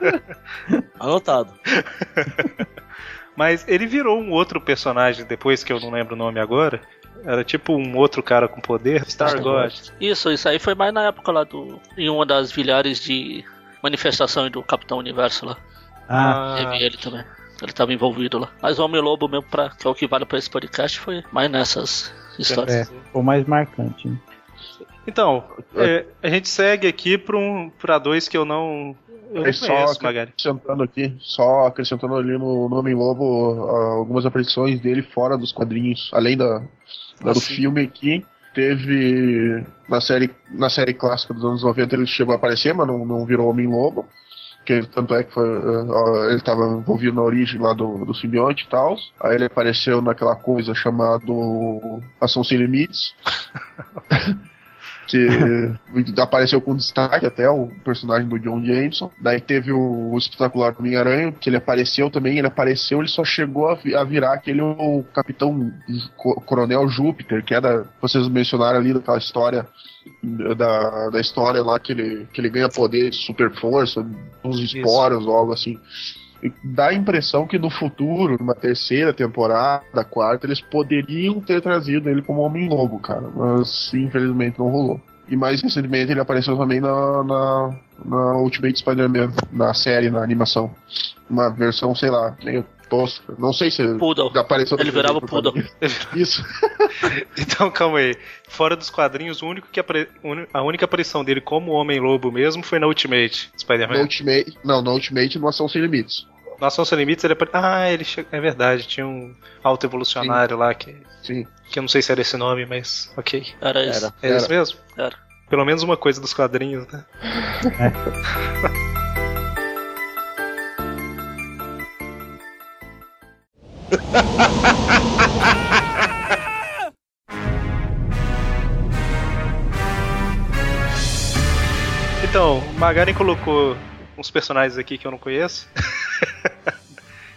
Anotado. Mas ele virou um outro personagem depois, que eu não lembro o nome agora. Era tipo um outro cara com poder, Star God. Isso, isso aí foi mais na época lá do. Em uma das vilhares de manifestação do Capitão Universo lá. Ah, Teve ele também. Ele tava envolvido lá. Mas o Homem-Lobo mesmo, pra, que é o que vale pra esse podcast, foi mais nessas histórias. é, o mais marcante. né? Então, é, a gente segue aqui pra, um, pra dois que eu não. Eu não É só conheço, acrescentando aqui, só acrescentando ali no nome Lobo ah, algumas aparições dele fora dos quadrinhos, além da, da Ah, do sim. filme aqui. Teve na série, na série clássica dos anos 90 ele chegou a aparecer, mas não, não virou Homem-Lobo. Que tanto é que foi, ah, ele estava envolvido na origem lá do, do simbionte e tal. Aí ele apareceu naquela coisa chamada Ação Sem Limites. que apareceu com destaque até o personagem do John Jameson. Daí teve o, o espetacular Homem-Aranha, que ele apareceu também, ele apareceu, ele só chegou a, vi- a virar aquele o Capitão Co- Coronel Júpiter, que é da. Vocês mencionaram ali daquela história. Da, da história lá que ele, que ele ganha poder de super força, uns esporos ou algo assim. Dá a impressão que no futuro, numa terceira temporada, quarta, eles poderiam ter trazido ele como Homem-Lobo, cara. Mas infelizmente não rolou. E mais recentemente ele apareceu também na, na, na Ultimate Spider-Man, na série, na animação. Uma versão, sei lá, meio tosca. Não sei se Poodle. apareceu Ele virava o Poodle. Isso. Então, calma aí. Fora dos quadrinhos, o único que apare- a única aparição dele como Homem-Lobo mesmo foi na Ultimate Spider-Man. Ultimate, não, no Ultimate no Ação Sem Limites. Na Ação Sem Limites ele apare... Ah, ele che... é verdade, tinha um alto evolucionário lá que... Sim. que eu não sei se era esse nome, mas ok. Era isso. Era. É Era. isso mesmo? Era. Pelo menos uma coisa dos quadrinhos, né? Então, o Magaren colocou uns personagens aqui que eu não conheço.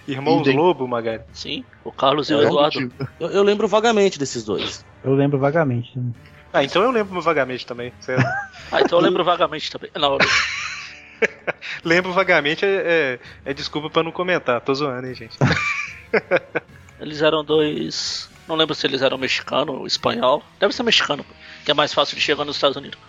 Irmãos Idem. Lobo, Magari. Sim, o Carlos e o É Eduardo. Eu, eu lembro vagamente desses dois. Eu lembro vagamente. né? Ah, então eu lembro vagamente também. certo? Ah, então eu lembro vagamente também. Não, eu- lembro vagamente é, é, é desculpa pra não comentar. Tô zoando, hein, gente. eles eram dois. Não lembro se eles eram mexicano ou espanhol. Deve ser mexicano, que é mais fácil de chegar nos Estados Unidos.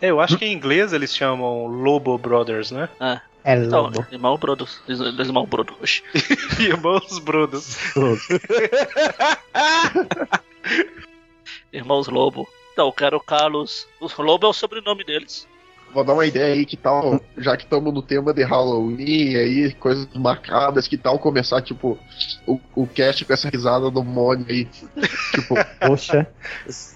É, eu acho que em inglês eles chamam Lobo Brothers, né? É. É Então, lobo. irmão Brodo. Irmão Brodo. Oxi. Irmãos Brodos. Irmãos Lobo. Então, eu quero o Carlos. O Lobo é o sobrenome deles. Vou dar uma ideia aí que tal, já que estamos no tema de Halloween, aí, coisas macabras, que tal começar, tipo, o, o cast com essa risada do Mônio aí. Tipo, Poxa,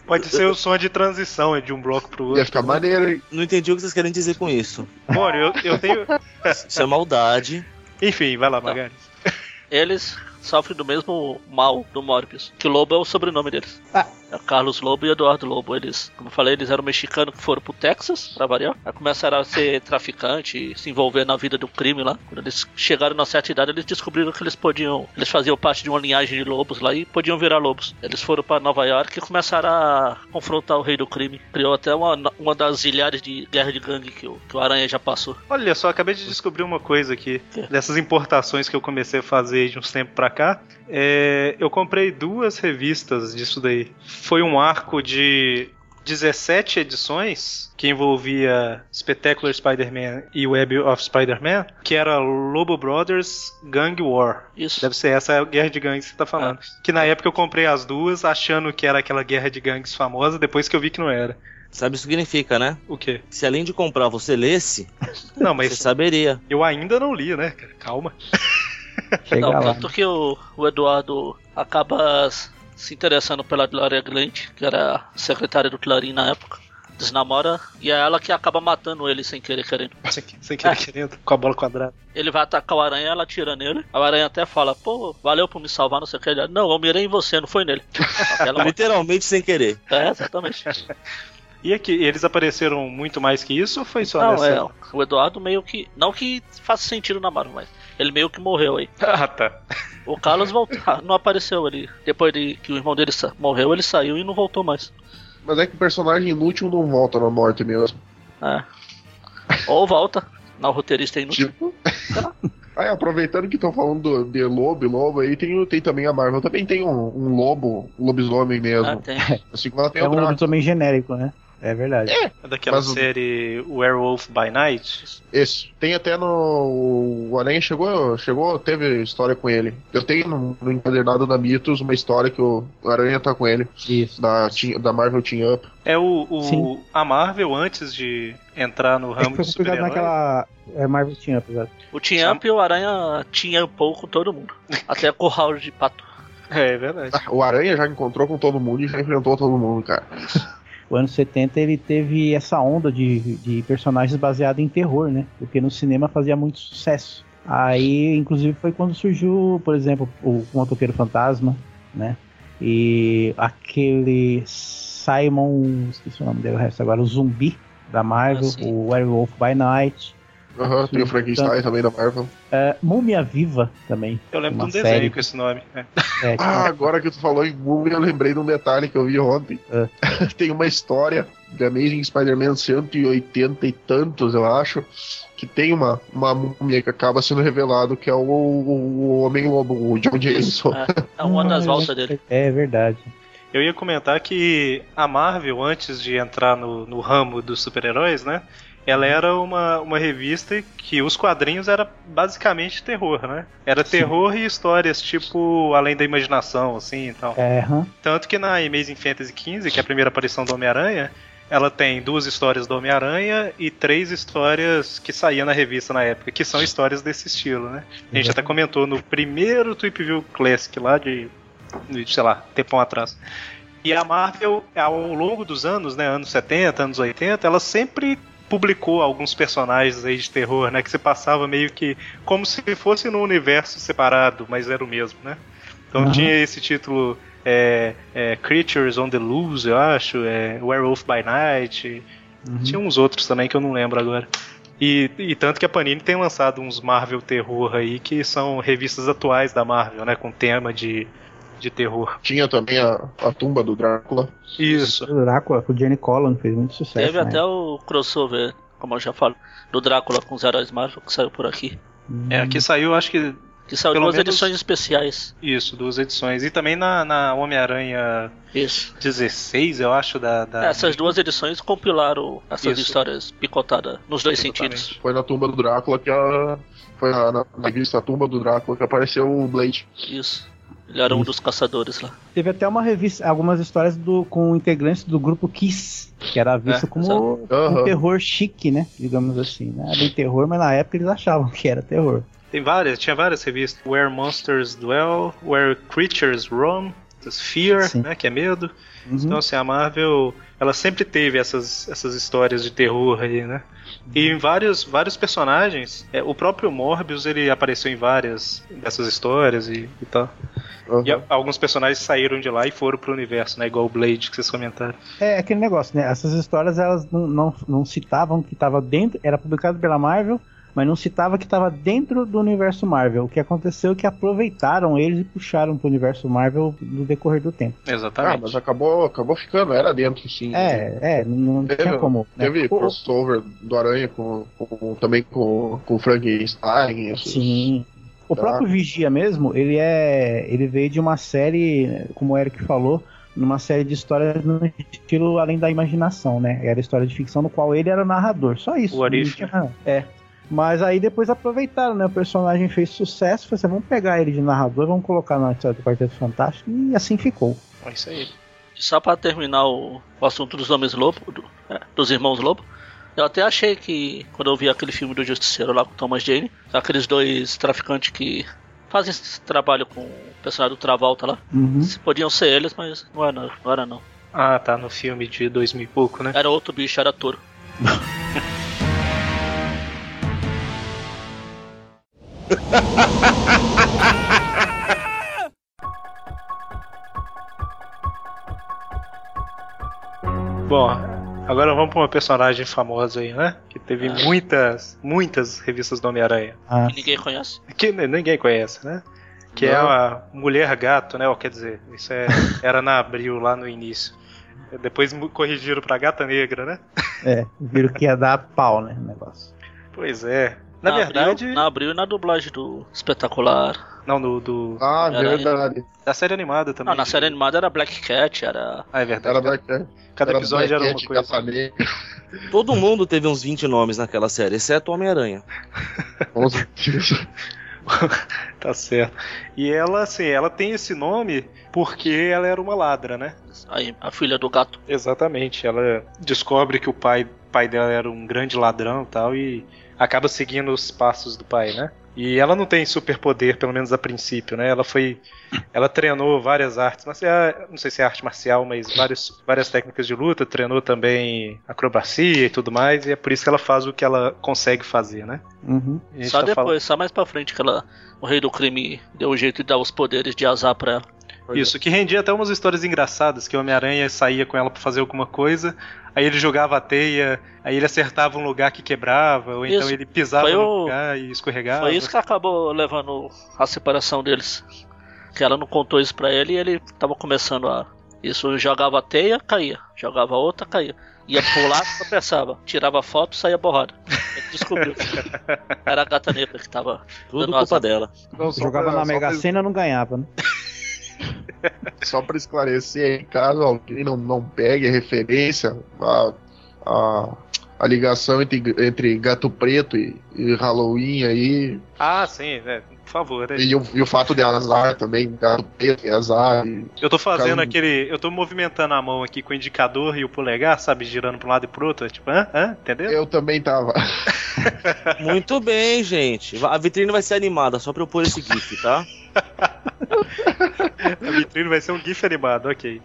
Pode ser o som de transição é de um bloco pro outro. ia ficar maneiro, hein? Não entendi o que vocês querem dizer com isso. Bom, eu, eu tenho. Isso é maldade. Enfim, vai lá, Magari. Eles sofrem do mesmo mal do Morbius, que Lobo é o sobrenome deles. Ah. É Carlos Lobo e Eduardo Lobo. Eles, como eu falei, eles eram mexicanos que foram pro Texas, pra variar. Aí começaram a ser traficante, se envolver na vida do crime lá. Quando eles chegaram na certa idade, eles descobriram que eles podiam. Eles faziam parte de uma linhagem de lobos lá e podiam virar lobos. Eles foram pra Nova York e começaram a confrontar o rei do crime. Criou até uma, uma das ilhares de guerra de gangue que o, que o Aranha já passou. Olha só, acabei de descobrir uma coisa aqui. Quê? Dessas importações que eu comecei a fazer de uns tempos pra cá. É, eu comprei duas revistas disso daí. Foi um arco de 17 edições que envolvia Spectacular Spider-Man e Web of Spider-Man, que era Lobo Brothers Gang War. Isso. Deve ser essa guerra de gangues que você tá falando. Que na época eu comprei as duas achando que era aquela guerra de gangues famosa, depois que eu vi que não era. Sabe o que significa, né? O quê? Se além de comprar você lesse, Não, você mas saberia. eu ainda não li, né? Calma. chega Não, lá. tanto que o, o Eduardo acaba se interessando pela Gloria Grant, que era secretária do Clarim na época. Desnamora, e é ela que acaba matando ele sem querer querendo. Sem, sem querer querendo, com a bola quadrada. Ele vai atacar o aranha, ela atira nele. A aranha até fala, pô, valeu por me salvar, não sei o que. Ele, não, eu mirei em você, não foi nele. Literalmente sem querer. é, exatamente. E aqui, eles apareceram muito mais que isso ou foi só Não, nessa? é, o Eduardo meio que. Não que faça sentido na Marvel, mas ele meio que morreu aí. Ah, tá. O Carlos voltou, não apareceu ele. Depois de que o irmão dele sa- morreu, ele saiu e não voltou mais. Mas é que o personagem inútil não volta na morte mesmo. É. Ou volta. Na roteirista inútil. Tipo. Aí, aproveitando que estão falando do- de lobo e lobo, aí tem, tem também a Marvel. Também tem um, um lobo, um lobisomem mesmo. Ah, tem. Assim ela tem É um também genérico, né? É verdade. É daquela Mas o- série Werewolf by Night. Esse. Tem até no. O Aranha chegou, chegou, teve história com ele. Eu tenho no, no encadernado da Mitos uma história que o Aranha tá com ele. Isso. Da, Team- da Marvel Team Up. É o, o- a Marvel antes de entrar no É ramo foi de publicado super naquela. É Marvel tinha, apesar. O Team Up e o Aranha tinha pouco todo mundo. Até com o Howard de Pato. É, é verdade. Ah, O Aranha já encontrou com todo mundo e já enfrentou todo mundo, cara. O ano 70 ele teve essa onda de, de personagens baseados em terror, né? Porque no cinema fazia muito sucesso. Aí, inclusive, foi quando surgiu, por exemplo, o Motoqueiro Fantasma, né? E aquele Simon, esqueci o nome dele, o resto agora, o Zumbi da Marvel, Ah, o Werewolf by Night, Aham, tem o Frankenstein também da Marvel. é, Múmia Viva também. Eu lembro de um desenho série. com esse nome. É. É, Ah, agora que tu falou em Múmia, eu lembrei de um detalhe que eu vi ontem. É. tem uma história de Amazing Spider-Man 180 e tantos, eu acho, que tem uma, uma múmia que acaba sendo revelado que é o, o Homem-Lobo, o John Jameson. É, é uma das voltas dele. É verdade. Eu ia comentar que a Marvel, antes de entrar no, no ramo dos super-heróis, né? Ela era uma, uma revista que os quadrinhos era basicamente terror, né? Era terror e histórias tipo Além da Imaginação, assim e tal. É, hã? Tanto que na Amazing Fantasy XV, que é a primeira aparição do Homem-Aranha, ela tem duas histórias do Homem-Aranha e três histórias que saíam na revista na época, que são histórias desse estilo, né? A gente até comentou no primeiro Tweep View Classic lá de, de, sei lá, tempão atrás. E a Marvel, ao longo dos anos, né, anos 70, anos 80, ela sempre publicou alguns personagens aí de terror, né, que se passava meio que como se fosse num universo separado, mas era o mesmo, né? Então Aham. tinha esse título é, é, Creatures on the Loose, eu acho, é, Werewolf by Night, Uhum. tinha uns outros também que eu não lembro agora. E, e tanto que a Panini tem lançado uns Marvel Terror aí, que são revistas atuais da Marvel, né, com tema de, de terror. Tinha também a, a tumba do Drácula. Isso. O Drácula, com o Jenny Collan, fez muito sucesso. Teve né? até o crossover, como eu já falo, do Drácula com os heróis Marvel que saiu por aqui. É, aqui saiu, acho que Que saiu Pelo duas menos- edições especiais. isso, duas edições. E também na, na Homem-Aranha Isso. 16, eu acho, da. da... Essas duas edições compilaram essas Isso. histórias picotadas nos dois Exatamente. sentidos. Foi na tumba do Drácula que a. Foi na, na, na revista Tumba do Drácula que apareceu o Blade. Isso. Ele era um dos caçadores lá. Teve até uma revista, algumas histórias do, com integrantes do grupo Kiss, que era visto É, como Aham. um terror chique, né? Digamos assim. Não era bem terror, mas na época eles achavam que era terror. Tem várias, tinha várias revistas. Where Monsters Dwell, Where Creatures Roam, Fear, Sim. né, que é medo. Uhum. Então, assim, a Marvel, ela sempre teve essas, essas histórias de terror aí, né? E em vários, vários personagens, é, o próprio Morbius, ele apareceu em várias dessas histórias e, e tal. Aham. E a- alguns personagens saíram de lá e foram pro universo, né? Igual o Blade que vocês comentaram. É aquele negócio, né? Essas histórias elas não, não, não citavam que estava dentro, era publicado pela Marvel, mas não citava que estava dentro do universo Marvel. O que aconteceu é que aproveitaram eles e puxaram pro universo Marvel no decorrer do tempo. Ah, Exatamente. mas acabou, acabou ficando, era dentro, sim. É, é, não Teve- tinha como. Né? Teve O- crossover do Aranha com, com- também com, com o Frankenstein. esses- Sim. O Tá. próprio Vigia mesmo, ele é. Ele veio de uma série, como o Eric falou, numa série de histórias no estilo além da imaginação, né? Era história de ficção no qual ele era narrador. Só isso. O What não If, tinha nada. É. Mas aí depois aproveitaram, né? O personagem fez sucesso, falou assim, vamos pegar ele de narrador, vamos colocar na história do Quarteto Fantástico, e assim ficou. É isso aí. Só pra terminar o, o assunto dos homens lobo, do- é, dos irmãos lobo, eu até achei que quando eu vi aquele filme do Justiceiro lá com Thomas Jane, aqueles dois traficantes que fazem esse trabalho com o personagem do Travolta lá, Uhum. podiam ser eles, mas não era, não era não. Ah, tá, no filme de 2000 e pouco, né? Era outro bicho, era touro. Bom, agora vamos pra uma personagem famosa aí, né? Que teve Ah. muitas, muitas revistas do Homem-Aranha. Ah, Que ninguém conhece. Que ninguém conhece, né? Que é Não. a Mulher Gato, né? Ou quer dizer, isso é, era na Abril lá no início. Depois corrigiram pra Gata Negra, né? é, viram que ia dar pau, né? O negócio. Pois é. Na, Abril- verdade. na Abril e na dublagem do Espetacular. Não, no, do. Ah, Era- verdade. Da série animada também. Não, na série animada era Black Cat, era. Ah, é verdade. Era Black Cat. Cada episódio era uma Black Cat, coisa. Gata Negra. Todo mundo teve uns 20 nomes naquela série, exceto o Homem-Aranha. Com certeza. Tá certo. E ela, assim, ela tem esse nome porque ela era uma ladra, né? Aí, a filha do gato. Exatamente. Ela descobre que o pai, pai dela era um grande ladrão e tal, e acaba seguindo os passos do pai, né? E ela não tem superpoder, pelo menos a princípio, né? Ela foi. Ela treinou várias artes marciais. Não sei se é arte marcial, mas várias, várias técnicas de luta. Treinou também acrobacia e tudo mais. E é por isso que ela faz o que ela consegue fazer, né? Uhum. Só tá depois, falando- só mais pra frente que ela, o rei do crime deu o jeito de dar os poderes de azar pra ela. Isso, que rendia até umas histórias engraçadas, que o Homem-Aranha saía com ela pra fazer alguma coisa, aí ele jogava a teia, aí ele acertava um lugar que quebrava, ou então Isso. ele pisava Foi no o- lugar e escorregava. Foi isso que acabou levando a separação deles. Que ela não contou isso pra ele e ele tava começando a. Isso jogava a teia, caía. Jogava outra, caía. Ia pular, tropeçava. Tirava foto, saía borrada. Ele descobriu. Era a gata negra que tava. Tudo culpa azar. dela. Não, Jogava pra- na Mega pra- Sena não ganhava, né? Só pra esclarecer, caso alguém não, não pegue a referência, a, a, a ligação entre, entre Gato Preto e, e Halloween aí, Ah, sim, é, por favor. é. e, o, e o fato de azar também, Gato Preto e azar. E, Eu tô fazendo Calma. aquele. Eu tô movimentando a mão aqui com o indicador e o polegar, sabe, girando pra um lado e pro outro, tipo, hã? Hã? Entendeu? eu também tava. Muito bem, gente. A vitrine vai ser animada, só pra eu pôr esse GIF, tá? A vitrine vai ser um GIF animado, ok.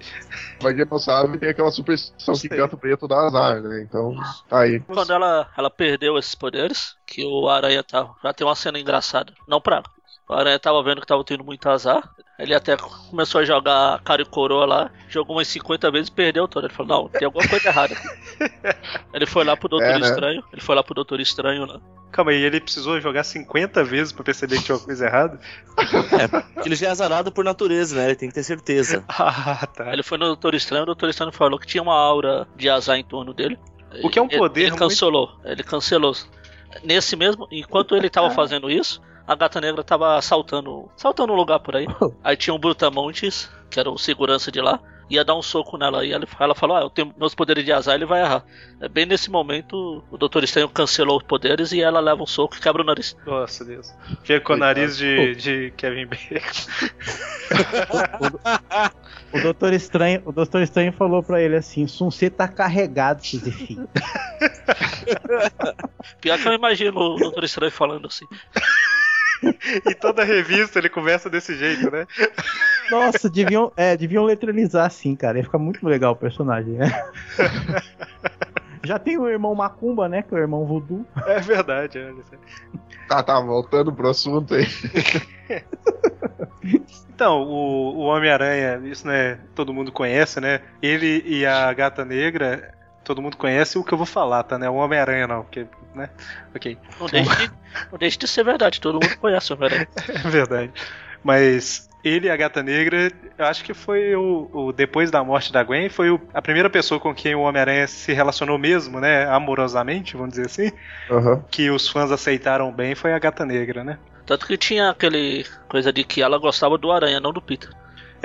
Pra quem não sabe, tem aquela superstição que. Gato Preto dá azar, né? Então, tá aí. Quando ela, ela perdeu esses poderes, que o Aranha tava. Já tem uma cena engraçada. Não pra ela. O Aranha tava vendo que tava tendo muito azar. Ele até começou a jogar cara e coroa lá. Jogou umas 50 vezes e perdeu todo. Ele falou, não, tem alguma coisa errada. Ele foi lá pro Doutor É, né? Estranho. Ele foi lá pro Doutor Estranho lá. Calma aí, ele precisou jogar 50 vezes pra perceber que tinha uma coisa errada? Porque ele já é azarado por natureza, né? Ele tem que ter certeza. Ah, tá. Ele foi no Doutor Estranho, o Doutor Estranho falou que tinha uma aura de azar em torno dele. O que é um Ele- poder Ele, muito- cancelou. Ele cancelou. Nesse mesmo, enquanto ele tava fazendo isso, a gata negra tava saltando, saltando um lugar por aí. Aí tinha um Brutamontes, que era o segurança de lá, ia dar um soco nela e ela, ela falou: Ah, eu tenho meus poderes de azar, ele vai errar. É bem nesse momento, o Doutor Estranho cancelou os poderes e ela leva um soco e quebra o nariz. Nossa Deus. Fica com o nariz de, de Kevin Bacon. O Doutor Estranho, o Doutor Estranho falou pra ele assim: Sunset tá carregado, Zefim. Pior que eu imagino o Doutor Estranho falando assim. Em toda revista ele conversa desse jeito, né? Nossa, deviam, é, deviam letranizar assim, cara. Ia ficar muito legal o personagem, né? Já tem o irmão Macumba, né? Que é o irmão Voodoo. É verdade, olha. Tá, tá, voltando pro assunto aí. Então, o, o Homem-Aranha, isso né, todo mundo conhece, né? Ele e a Gata Negra, todo mundo conhece o que eu vou falar, tá? Né? O Homem-Aranha não, porque, né? Ok. Não deixe, de, não deixe de ser verdade, todo mundo conhece o Homem-Aranha. É verdade. Mas ele e a Gata Negra, eu acho que foi o, o- depois da morte da Gwen, foi o- a primeira pessoa com quem o Homem-Aranha se relacionou mesmo, né? Amorosamente, vamos dizer assim. Aham. Que os fãs aceitaram bem foi a Gata Negra, né? Tanto que tinha aquele coisa de que ela gostava do Aranha, não do Peter.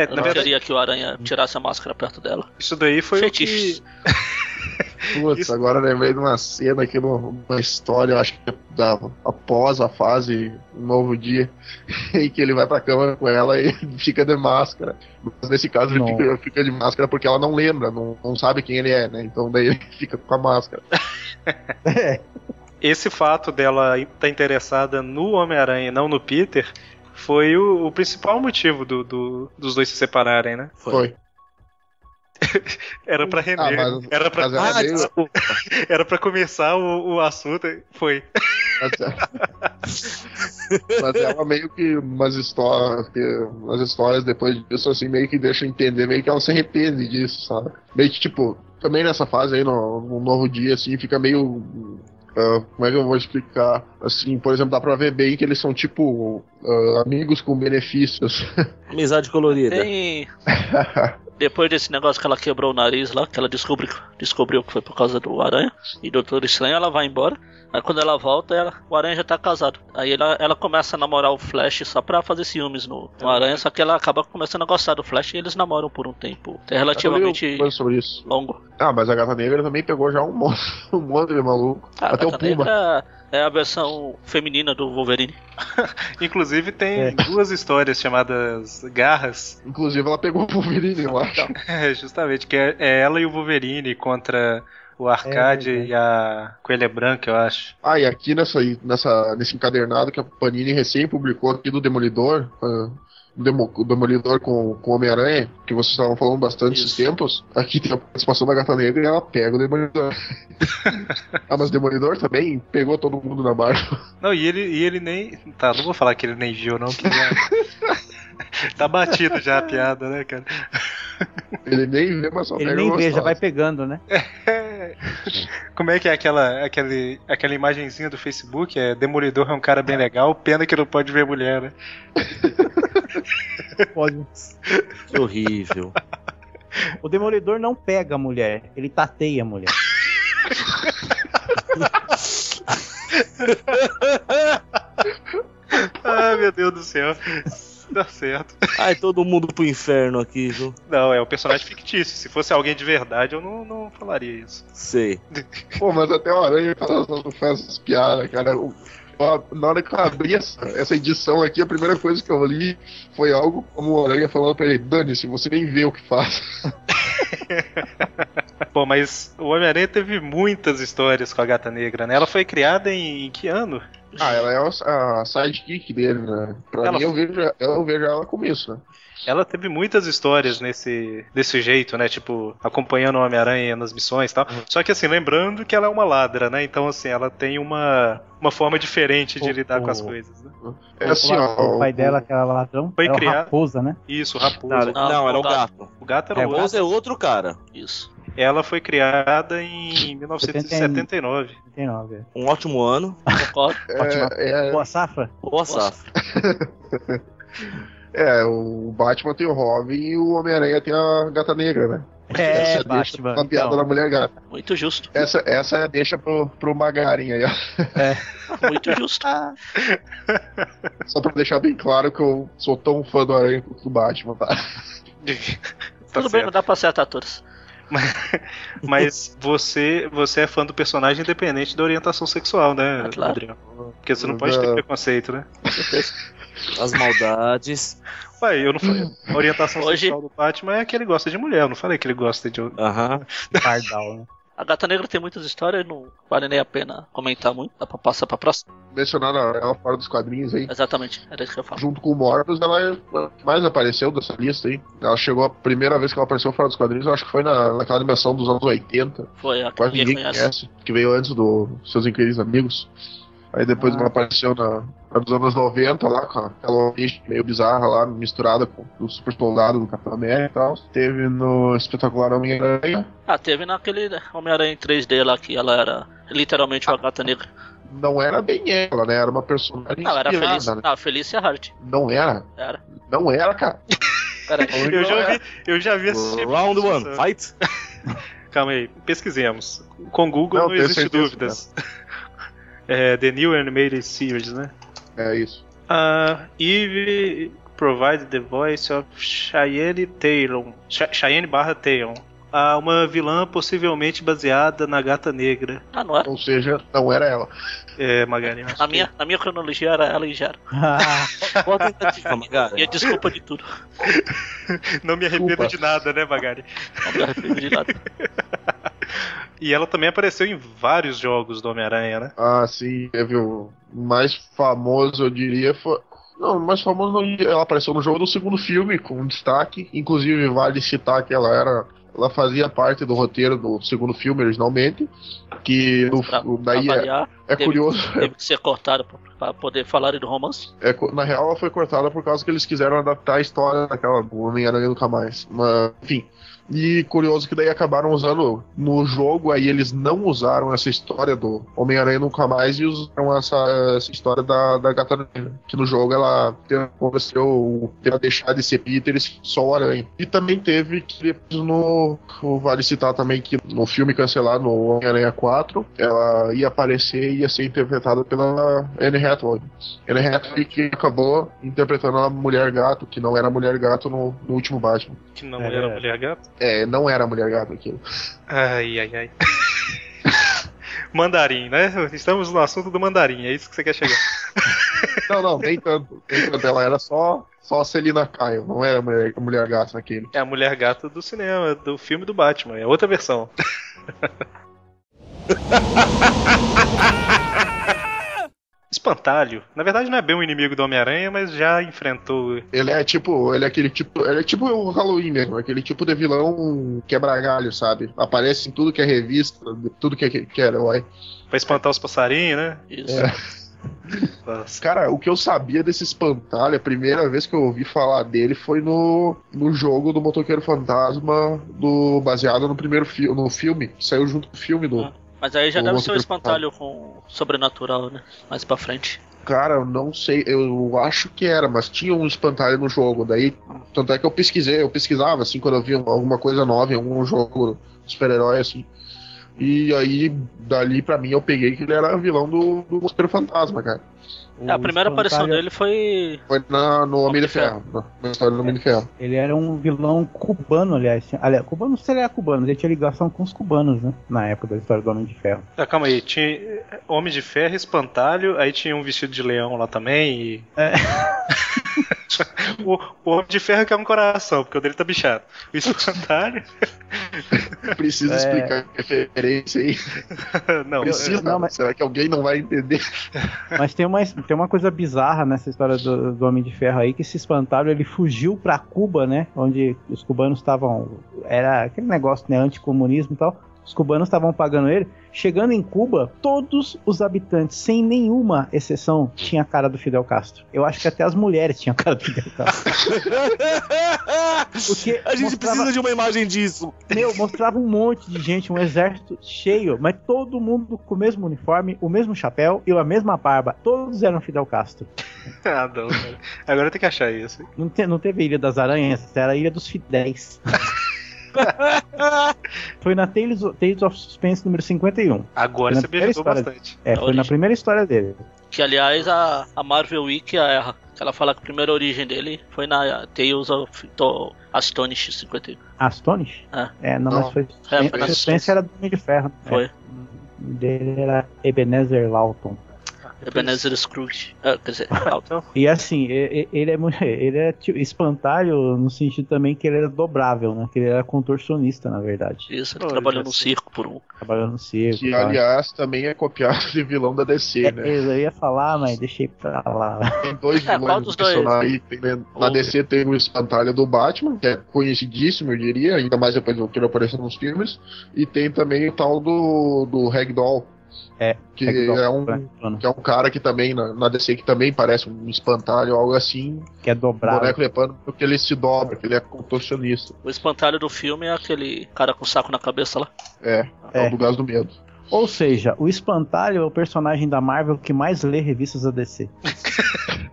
É, na não verdade, queria que o Aranha tirasse a máscara perto dela. isso daí foi Fetiches. o que. Putz, Isso. agora eu lembrei de uma cena aqui numa história, eu acho que é da, após a fase Um Novo Dia, em que ele vai pra cama com ela e fica de máscara. Mas nesse caso ele Não. fica, fica de máscara porque ela não lembra, não, não sabe quem ele é, né? Então daí ele fica com a máscara. É. esse fato dela estar interessada no Homem-Aranha e não no Peter foi o, o principal motivo do- do- dos dois se separarem, né? Foi. Era pra render. Ah, mas- era, pra, mas ela Ah, meio- desculpa. era pra começar o, o assunto. Foi. Mas, mas ela meio que umas histórias, que umas histórias depois disso, assim, meio que deixa entender, meio que ela se arrepende disso, sabe? Meio que, tipo, também nessa fase aí, no, no novo dia, assim, fica meio. Ah, como é que eu vou explicar? Assim, por exemplo, dá pra ver bem que eles são tipo ah, amigos com benefícios. Amizade colorida. Tem. Depois desse negócio que ela quebrou o nariz lá, que ela descobriu, descobriu que foi por causa do Aranha e do Doutor Estranho, ela vai embora. Aí quando ela volta, ela- o Aranha já tá casado. Aí ela, ela começa a namorar o Flash só pra fazer ciúmes no, no Aranha, só que ela acaba começando a gostar do Flash e eles namoram por um tempo é relativamente longo. Ah, mas a Gata Negra também pegou já um monte, um monte de maluco. Ah, Até o Gata Puma. Negra é a versão feminina do Wolverine. Inclusive tem É. duas histórias chamadas Garras. Inclusive ela pegou o Wolverine, eu acho. É, justamente, que é, é ela e o Wolverine contra o Arcade É, é. e a Coelha Branca, eu acho. Ah, e aqui nessa, nessa, nesse encadernado que a Panini recém publicou aqui do Demolidor, ah, o Demo- o Demolidor com, com o Homem-Aranha, que vocês estavam falando bastante esses Isso. tempos, aqui tem a participação da Gata Negra e ela pega o Demolidor. ah, mas o Demolidor também pegou todo mundo na Marvel. Não, e ele, e ele nem. Tá, não vou falar que ele nem viu, não, que já- tá batido já a piada, né, cara? Ele nem vê, mas só Ele pega nem o vê, já vai pegando, né? Como é que é aquela, aquele, aquela imagenzinha do Facebook? É Demolidor é um cara bem legal, pena que não pode ver mulher, né? Pode. Que horrível. O Demolidor não pega a mulher, ele tateia a mulher. Ah, meu Deus do céu. Dá certo. Ai, todo mundo pro inferno aqui, viu? Não, é um personagem fictício. Se fosse alguém de verdade, eu não, não falaria isso. Sei. Pô, mas até o Aranha faz, faz essas piadas, cara. Na hora que eu abri essa, essa edição aqui, a primeira coisa que eu li foi algo como o Aranha falando pra ele: Dane-se, você nem vê o que faz. Bom, mas o Homem-Aranha teve muitas histórias com a Gata Negra, né? Ela foi criada em, em que ano? Ah, ela é a, sidekick dele, né? Pra Ela- mim, eu vejo, eu vejo ela como isso, né? Ela teve muitas histórias nesse desse jeito, né? Tipo, acompanhando o Homem-Aranha nas missões e tal. Só que assim, lembrando que ela é uma ladra, né? Então, assim, ela tem uma, uma forma diferente de O- lidar com as coisas, né? É assim, o, o pai dela, que era ladrão, Foi era criado- raposa, né? Isso, raposa. Não, Não, não, era o gato. O gato era É, o. Raposa é outro cara. Isso. Ela foi criada em 1979. 39. é. Um ótimo ano. É, é, Boa safra? Boa safra. é, o Batman tem o Robin e o Homem-Aranha tem a Gata Negra, né? É, Essa Batman. uma piada então. da mulher gata. Muito justo. Essa, essa é a deixa pro, pro Magarin aí, ó. Muito justo. Só pra deixar bem claro que eu sou tão fã do Aranha quanto do Batman, tá? Tá Tudo bem, não dá pra acertar todos. Mas você, você é fã do personagem independente da orientação sexual, né, Ah, claro. Adriano? Porque você não pode ter preconceito, né? Com certeza. As maldades. Ué, eu não falei. A orientação Hoje- sexual do Batman é que ele gosta de mulher. Eu não falei que ele gosta de. Aham. Pardal, né? A Gata Negra tem muitas histórias, não vale nem a pena comentar muito. Dá pra passar pra próxima. Mencionando ela fora dos quadrinhos aí. Exatamente, era isso que eu falo. Junto com o Morbius, ela é a que mais apareceu dessa lista aí. Ela chegou a primeira vez que ela apareceu fora dos quadrinhos, eu acho que foi na, naquela animação dos anos 80. Foi a que Quase ninguém ninguém conhece. conhece, que veio antes do Seus Incríveis Amigos. Aí depois Ah. ela apareceu na dos anos 90 lá, com aquela origem meio bizarra lá, misturada com o super soldado do Capitão América e tal. Teve no espetacular Homem-Aranha. Ah, teve naquele Homem-Aranha em 3D lá que ela era literalmente uma gata negra. Não era bem ela, né? Era uma personagem Não, era feliz. né? Não, Felícia Hart. Não era. Era. Não era, cara. Pera. Eu já vi, eu já vi esse tipo Round one, fight. Calma aí, pesquisemos. Com Google Não, não, existe certeza, dúvidas. É, the New Animated Series, né? É isso. Uh, Eve provide the voice of Cheyenne Taylor. Ch- Cheyenne barra Taylor. Ah, uma vilã possivelmente baseada na Gata Negra. Ah, não era. Ou seja, não era ela. É, Magari. que- minha, na minha cronologia era ela e já era. Boa tentativa, Magari. E a desculpa de tudo. Não me arrependo Desculpa. de nada, né, Magari? Não me arrependo de nada. E ela também apareceu em vários jogos do Homem-Aranha, né? Ah, sim, teve o mais famoso, eu diria, foi. Não, o mais famoso não, ela apareceu no jogo do segundo filme, com destaque. Inclusive, vale citar que ela era. Ela fazia parte do roteiro do segundo filme originalmente. Que no, Pra, o- pra daí é, variar, é teve- curioso. teve que ser cortada pra, pra poder falar do romance. É, na real, ela foi cortada por causa que eles quiseram adaptar a história daquela do Homem-Aranha Nunca Mais. Mas, enfim. E curioso que daí acabaram usando no jogo, aí eles não usaram essa história do Homem-Aranha Nunca Mais e usaram essa, essa história da, da Gata Negra. Que no jogo ela aconteceu ela deixar de ser Peter e só o Aranha. E também teve que no. Vale citar também que no filme cancelado, no Homem-Aranha 4, ela ia aparecer e ia ser interpretada pela Anne Hathaway. Anne Hathaway que acabou interpretando a Mulher Gato, que não era a Mulher Gato no, no último Batman. Que não É. era Mulher Gato. É, não era a Mulher Gato aquilo. Ai, ai, ai. mandarim, né? Estamos no assunto do mandarim, é isso que você quer chegar. Não, não, nem tanto. Nem tanto. Ela era só, só a Celina Kyle, não era a Mulher, a mulher Gato naquele. É a Mulher Gato do cinema, do filme do Batman, é outra versão. Espantalho. Na verdade não é bem um inimigo do Homem-Aranha, mas já enfrentou. Ele é tipo, ele é aquele tipo, ele é tipo o Halloween mesmo, aquele tipo de vilão quebra-galho, sabe? Aparece em tudo que é revista, tudo que é, que é herói. Pra espantar os passarinhos, né? Isso. É. Nossa. Cara, o que eu sabia desse espantalho, a primeira vez que eu ouvi falar dele foi no, no jogo do Motoqueiro Fantasma, do, baseado no primeiro filme, no filme, saiu junto com o filme do. Ah. Mas aí já deve ser um espantalho com sobrenatural, né? Mais pra frente. Cara, eu não sei, eu acho que era, mas tinha um espantalho no jogo. Daí, tanto é que eu pesquisei, eu pesquisava assim quando eu via alguma coisa nova em algum jogo super-herói assim. E aí, dali pra mim, eu peguei que ele era vilão do, do Motoqueiro Fantasma, cara. É, a primeira aparição dele foi. Foi na, no Homem Homem de Ferro, na, na história do Homem de Ferro. Ele era um vilão cubano, aliás. Aliás, cubano não sei se ele era cubano, mas ele tinha ligação com os cubanos, né? Na época da história do Homem de Ferro. Tá, calma aí, tinha Homem de Ferro, Espantalho, aí tinha um vestido de leão lá também e. É. o, o Homem de Ferro que é um coração, porque o dele tá bichado. O Espantalho. Precisa É. explicar a referência aí. não, Precisa, não, mas- será que alguém não vai entender? Mas tem uma, tem uma coisa bizarra nessa história do, do Homem de Ferro aí, que esse espantalho ele fugiu pra Cuba, né? Onde os cubanos estavam. Era aquele negócio, né? Anticomunismo e tal. Os cubanos estavam pagando ele. Chegando em Cuba, todos os habitantes, sem nenhuma exceção, tinha a cara do Fidel Castro. Eu acho que até as mulheres tinham a cara do Fidel Castro. Porque A gente mostrava- precisa de uma imagem disso. Meu, mostrava um monte de gente, um exército cheio, mas todo mundo com o mesmo uniforme, o mesmo chapéu e a mesma barba. Todos eram Fidel Castro. ah, não, cara. Agora tem que achar isso. Não, te- não teve Ilha das Aranhas, era a Ilha dos Fidéis. foi na Tales of, Tales of Suspense número 51. Agora você me ajudou história- bastante. É, A foi na primeira história dele. Que aliás a, a Marvel Wiki erra. Que ela fala que a primeira origem dele foi na Tales of do Astonish 51. Astonish? Ah. É, não, Não. mas foi. É, foi na Suspense era do Homem de Ferro. Foi. É, o dele era Ebenezer Lawton. Ebenezer Scrooge. Ah, quer dizer. Então, E assim, ele é, ele é tipo, espantalho no sentido também que ele era dobrável, né? Que ele era contorcionista, na verdade. Isso, ele Olha trabalhou no só. circo por um. Trabalhando no circo. Que, tal. aliás, também é copiado de vilão da DC, É, né? eu ia falar, mas deixei pra lá. Tem dois É, vilões dos do personagem. Tem, né? Na DC tem o espantalho do Batman, que é conhecidíssimo, eu diria, ainda mais depois do que ele apareceu nos filmes. E tem também o tal do, do Ragdoll. É, Que Ragdoll, é um. plano, Que é um cara que também, na, na DC, que também parece um espantalho ou algo assim. que é dobrável. Boneco de pano, porque ele se dobra, que ele é contorcionista. O espantalho do filme é aquele cara com saco na cabeça lá. É, é, É. o do gás do medo. Ou seja, o espantalho é o personagem da Marvel que mais lê revistas da DC.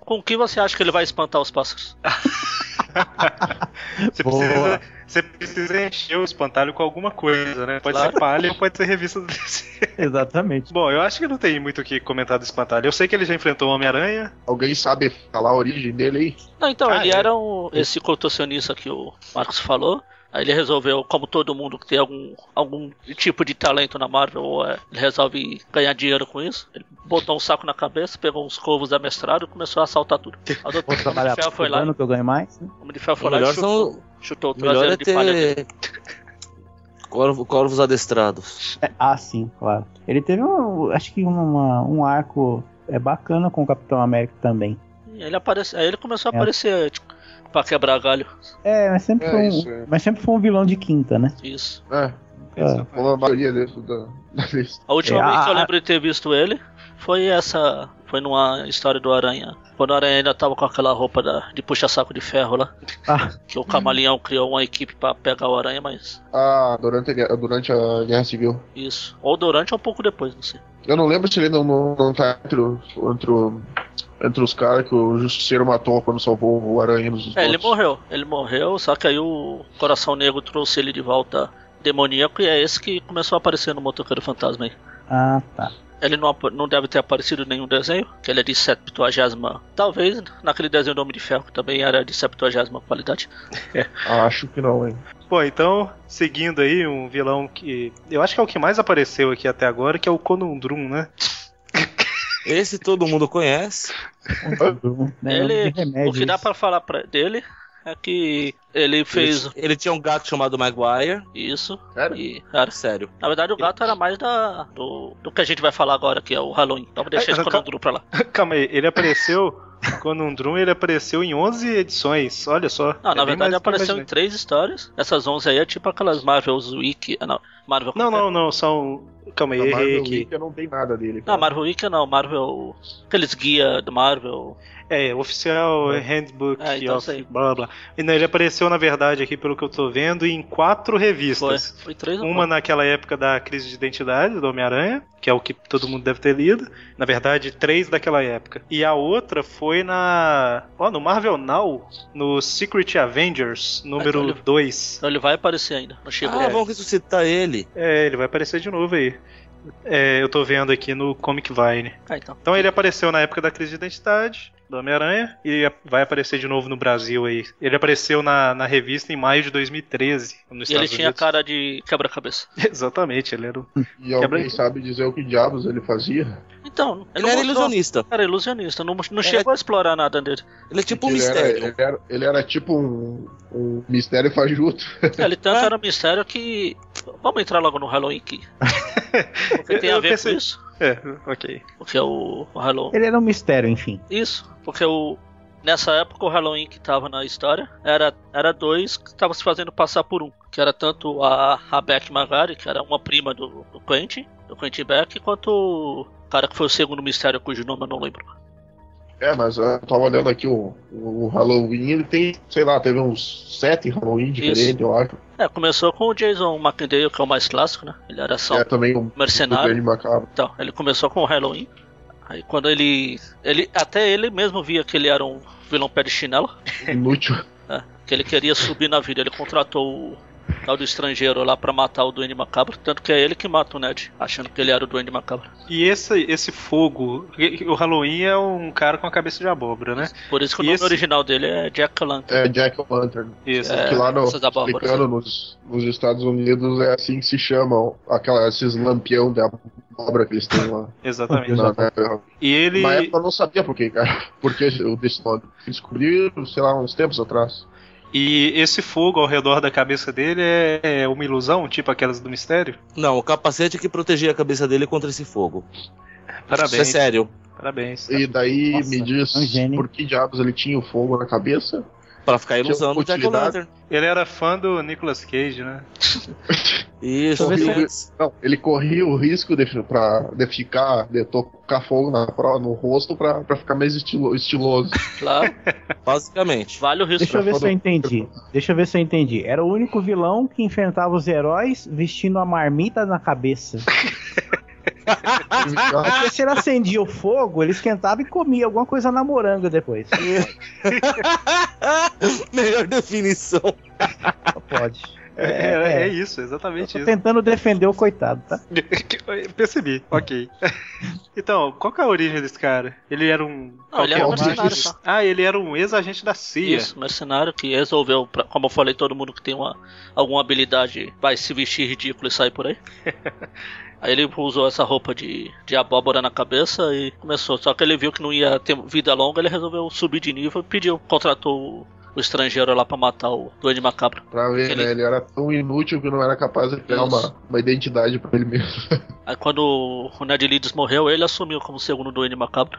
Com que você acha que ele vai espantar os pássaros? você, Boa. precisa, você precisa encher o espantalho com alguma coisa, né? Pode Claro. ser palha ou pode ser revista do DC. Exatamente. Bom, eu acho que não tem muito o que comentar do espantalho. Eu sei que ele já enfrentou o Homem-Aranha. alguém sabe falar a origem dele aí? Não, então, Ah, ele é. era um, esse contorcionista que o Marcos falou. Aí ele resolveu, como todo mundo que tem algum, algum tipo de talento na Marvel, é, ele resolve ganhar dinheiro com isso. Ele botou um saco na cabeça, pegou uns covos amestrados e começou a assaltar tudo. O Vou Homem de trabalhar Ferro foi lá, que eu ganho mais. né? o Homem de Ferro O foi lá e melhor, chutou, são, chutou o traseiro é de palha dele. ter corvo- corvos adestrados. É, ah, sim, claro. Ele teve um, acho que uma- um arco é bacana com o Capitão América também. Ele aparece, aí ele começou a É. aparecer tipo, pra quebrar galho. É, mas sempre, É, foi um, isso, é. mas sempre foi um vilão de quinta, né? Isso. É, Ah, como a maioria desse da, da lista. A última É, vez que eu lembro de ter visto ele foi essa. Foi numa história do Aranha. Quando o Aranha ainda tava com aquela roupa da- de puxa-saco de ferro lá. ah, Que o Camaleão criou uma equipe pra pegar o Aranha, mas. Ah, durante a, guerra- durante a Guerra Civil. Isso. Ou durante ou um pouco depois, não sei. Eu não lembro se ele não, não, não tá entre, entre, entre os caras que o Justiceiro matou quando salvou o Aranha nos É, ele outros. morreu. Ele morreu, só que aí o Coração Negro trouxe ele de volta demoníaco e é esse que começou a aparecer no Motoqueiro Fantasma aí. ah, tá. Ele não, não deve ter aparecido em nenhum desenho, que ele é de 70. Talvez naquele desenho do Homem de Ferro, que também era de 70 qualidade. Acho que não, hein. Bom, então, seguindo aí, um vilão que. Eu acho que é o que mais apareceu aqui até agora, que é o Conundrum, né? Esse todo mundo conhece. Né, Ele- o que dá pra falar pra dele é que ele fez Ele, ele tinha um gato chamado Maguire. isso. Sério? E, cara, Sério. na verdade o gato era mais da, do, do que a gente vai falar agora, que é o Halloween. Então vou deixar esse calma. conundrum pra lá. Calma aí, ele apareceu. Conundrum, ele apareceu em 11 edições, olha só. Não, É na verdade eu apareceu em imaginei. três histórias. Essas 11 aí é tipo aquelas Marvel's Week. ah, Não, Marvel. Não, não, não, são. Calma aí, errei Marvel aqui. Wiki não tem nada dele. Não, cara. Marvel Week não, Marvel. Aqueles guia do Marvel. É, oficial Handbook É, então of blá blá blá. E não, ele apareceu, na verdade, aqui pelo que eu tô vendo, em quatro Foi, revistas. foi três ou Uma quatro? naquela época da crise de identidade do Homem-Aranha, que é o que todo mundo deve ter lido. Na verdade, três daquela época. E a outra foi na. Ó, no Marvel Now, no Secret Avengers, número olha. 2. Então ele vai aparecer ainda. Não chegou. Ah, vamos ressuscitar ele. É, ele vai aparecer de novo aí. É, eu tô vendo aqui no Comic Vine. Ah, então. Então ele apareceu na época da crise de identidade do Homem-Aranha e vai aparecer de novo no Brasil aí. Ele apareceu na, na revista em maio de 2013 nos E ele Estados tinha Unidos. cara de quebra-cabeça. Exatamente, ele era o... E alguém sabe dizer o que diabos ele fazia? Então, Ele era mostrou- ilusionista. Era ilusionista, não, não É. chegou a explorar nada dele. Ele é tipo um ele, era, mistério. ele, era, ele era tipo um, um mistério fajuto. Ele tanto É. era um mistério que. Vamos entrar logo no Halloween aqui. Porque tem Eu a ver pensei- com isso. É, ok. Porque o, o Halloween. Ele era um mistério, enfim. Isso, porque o. Nessa época o Halloween que tava na história era, era dois que estavam se fazendo passar por um. Que era tanto a, a Beck Magari, que era uma prima do, do Quentin, do Quentin Beck, quanto o cara que foi o segundo mistério, cujo nome eu não lembro. É, mas eu tava olhando aqui o, o Halloween, ele tem, sei lá, teve uns sete Halloween diferentes, eu acho. É, começou com o Jason McIntyre, que é o mais clássico, né? Ele era só É também um mercenário. Então, ele começou com o Halloween. Aí quando ele. ele até ele mesmo via que ele era um vilão pé de chinelo. Inútil. né, que ele queria subir na vida. Ele contratou o, tal do estrangeiro lá pra matar o Duende Macabro. Tanto que é ele que mata o Ned, achando que ele era o Duende Macabro. E esse, esse fogo, o Halloween é um cara com a cabeça de abóbora, né? Por isso que o E nome esse- original dele é Jack Lantern. É Jack Lantern. Isso. É, que lá no, explicando nos, nos Estados Unidos é assim que se chamam aquela, esses lampião de abóbora que eles têm lá. Exatamente. Na, na, E ele. na época eu não sabia por quê, cara. Porque eu desse nome. Descobri, sei lá, uns tempos atrás. E esse fogo ao redor da cabeça dele é, é uma ilusão, tipo aquelas do mistério? Não, o capacete que protegia a cabeça dele contra esse fogo. Isso é Parabéns. sério. Parabéns. E daí Nossa, me diz é um por que diabos ele tinha o fogo na cabeça. Pra ficar ilusão do Jack. Ele era fã do Nicolas Cage, né? Isso, Deixa eu ver isso. Não, ele corria o risco de, pra, de ficar, de tocar fogo na, no rosto pra, pra ficar mais estilo, estiloso. Claro, basicamente. vale o risco. Deixa eu ver se eu entendi. Deixa eu ver se eu entendi. Era o único vilão que enfrentava os heróis vestindo a marmita na cabeça. Porque se ele acendia o fogo, ele esquentava e comia alguma coisa na moranga depois. Melhor definição. Só pode. É, É, é, é. é isso, exatamente Tô isso. tentando defender o coitado, tá? Percebi, ok. Então, qual que é a origem desse cara? Ele era um. Não, ele era um mercenário só. Ah, ele era um ex-agente da CIA. Isso, mercenário que resolveu, pra- como eu falei, todo mundo que tem uma, alguma habilidade vai se vestir ridículo e sair por aí. Aí ele usou essa roupa de, de abóbora na cabeça e começou. Só que ele viu que não ia ter vida longa, ele resolveu subir de nível e pediu, contratou o, estrangeiro lá pra matar o Duende Macabro. Pra ver, Ele- né? Ele era tão inútil que não era capaz de criar uma, uma identidade pra ele mesmo. Aí quando o Ned Leeds morreu, ele assumiu como segundo Duende Macabro.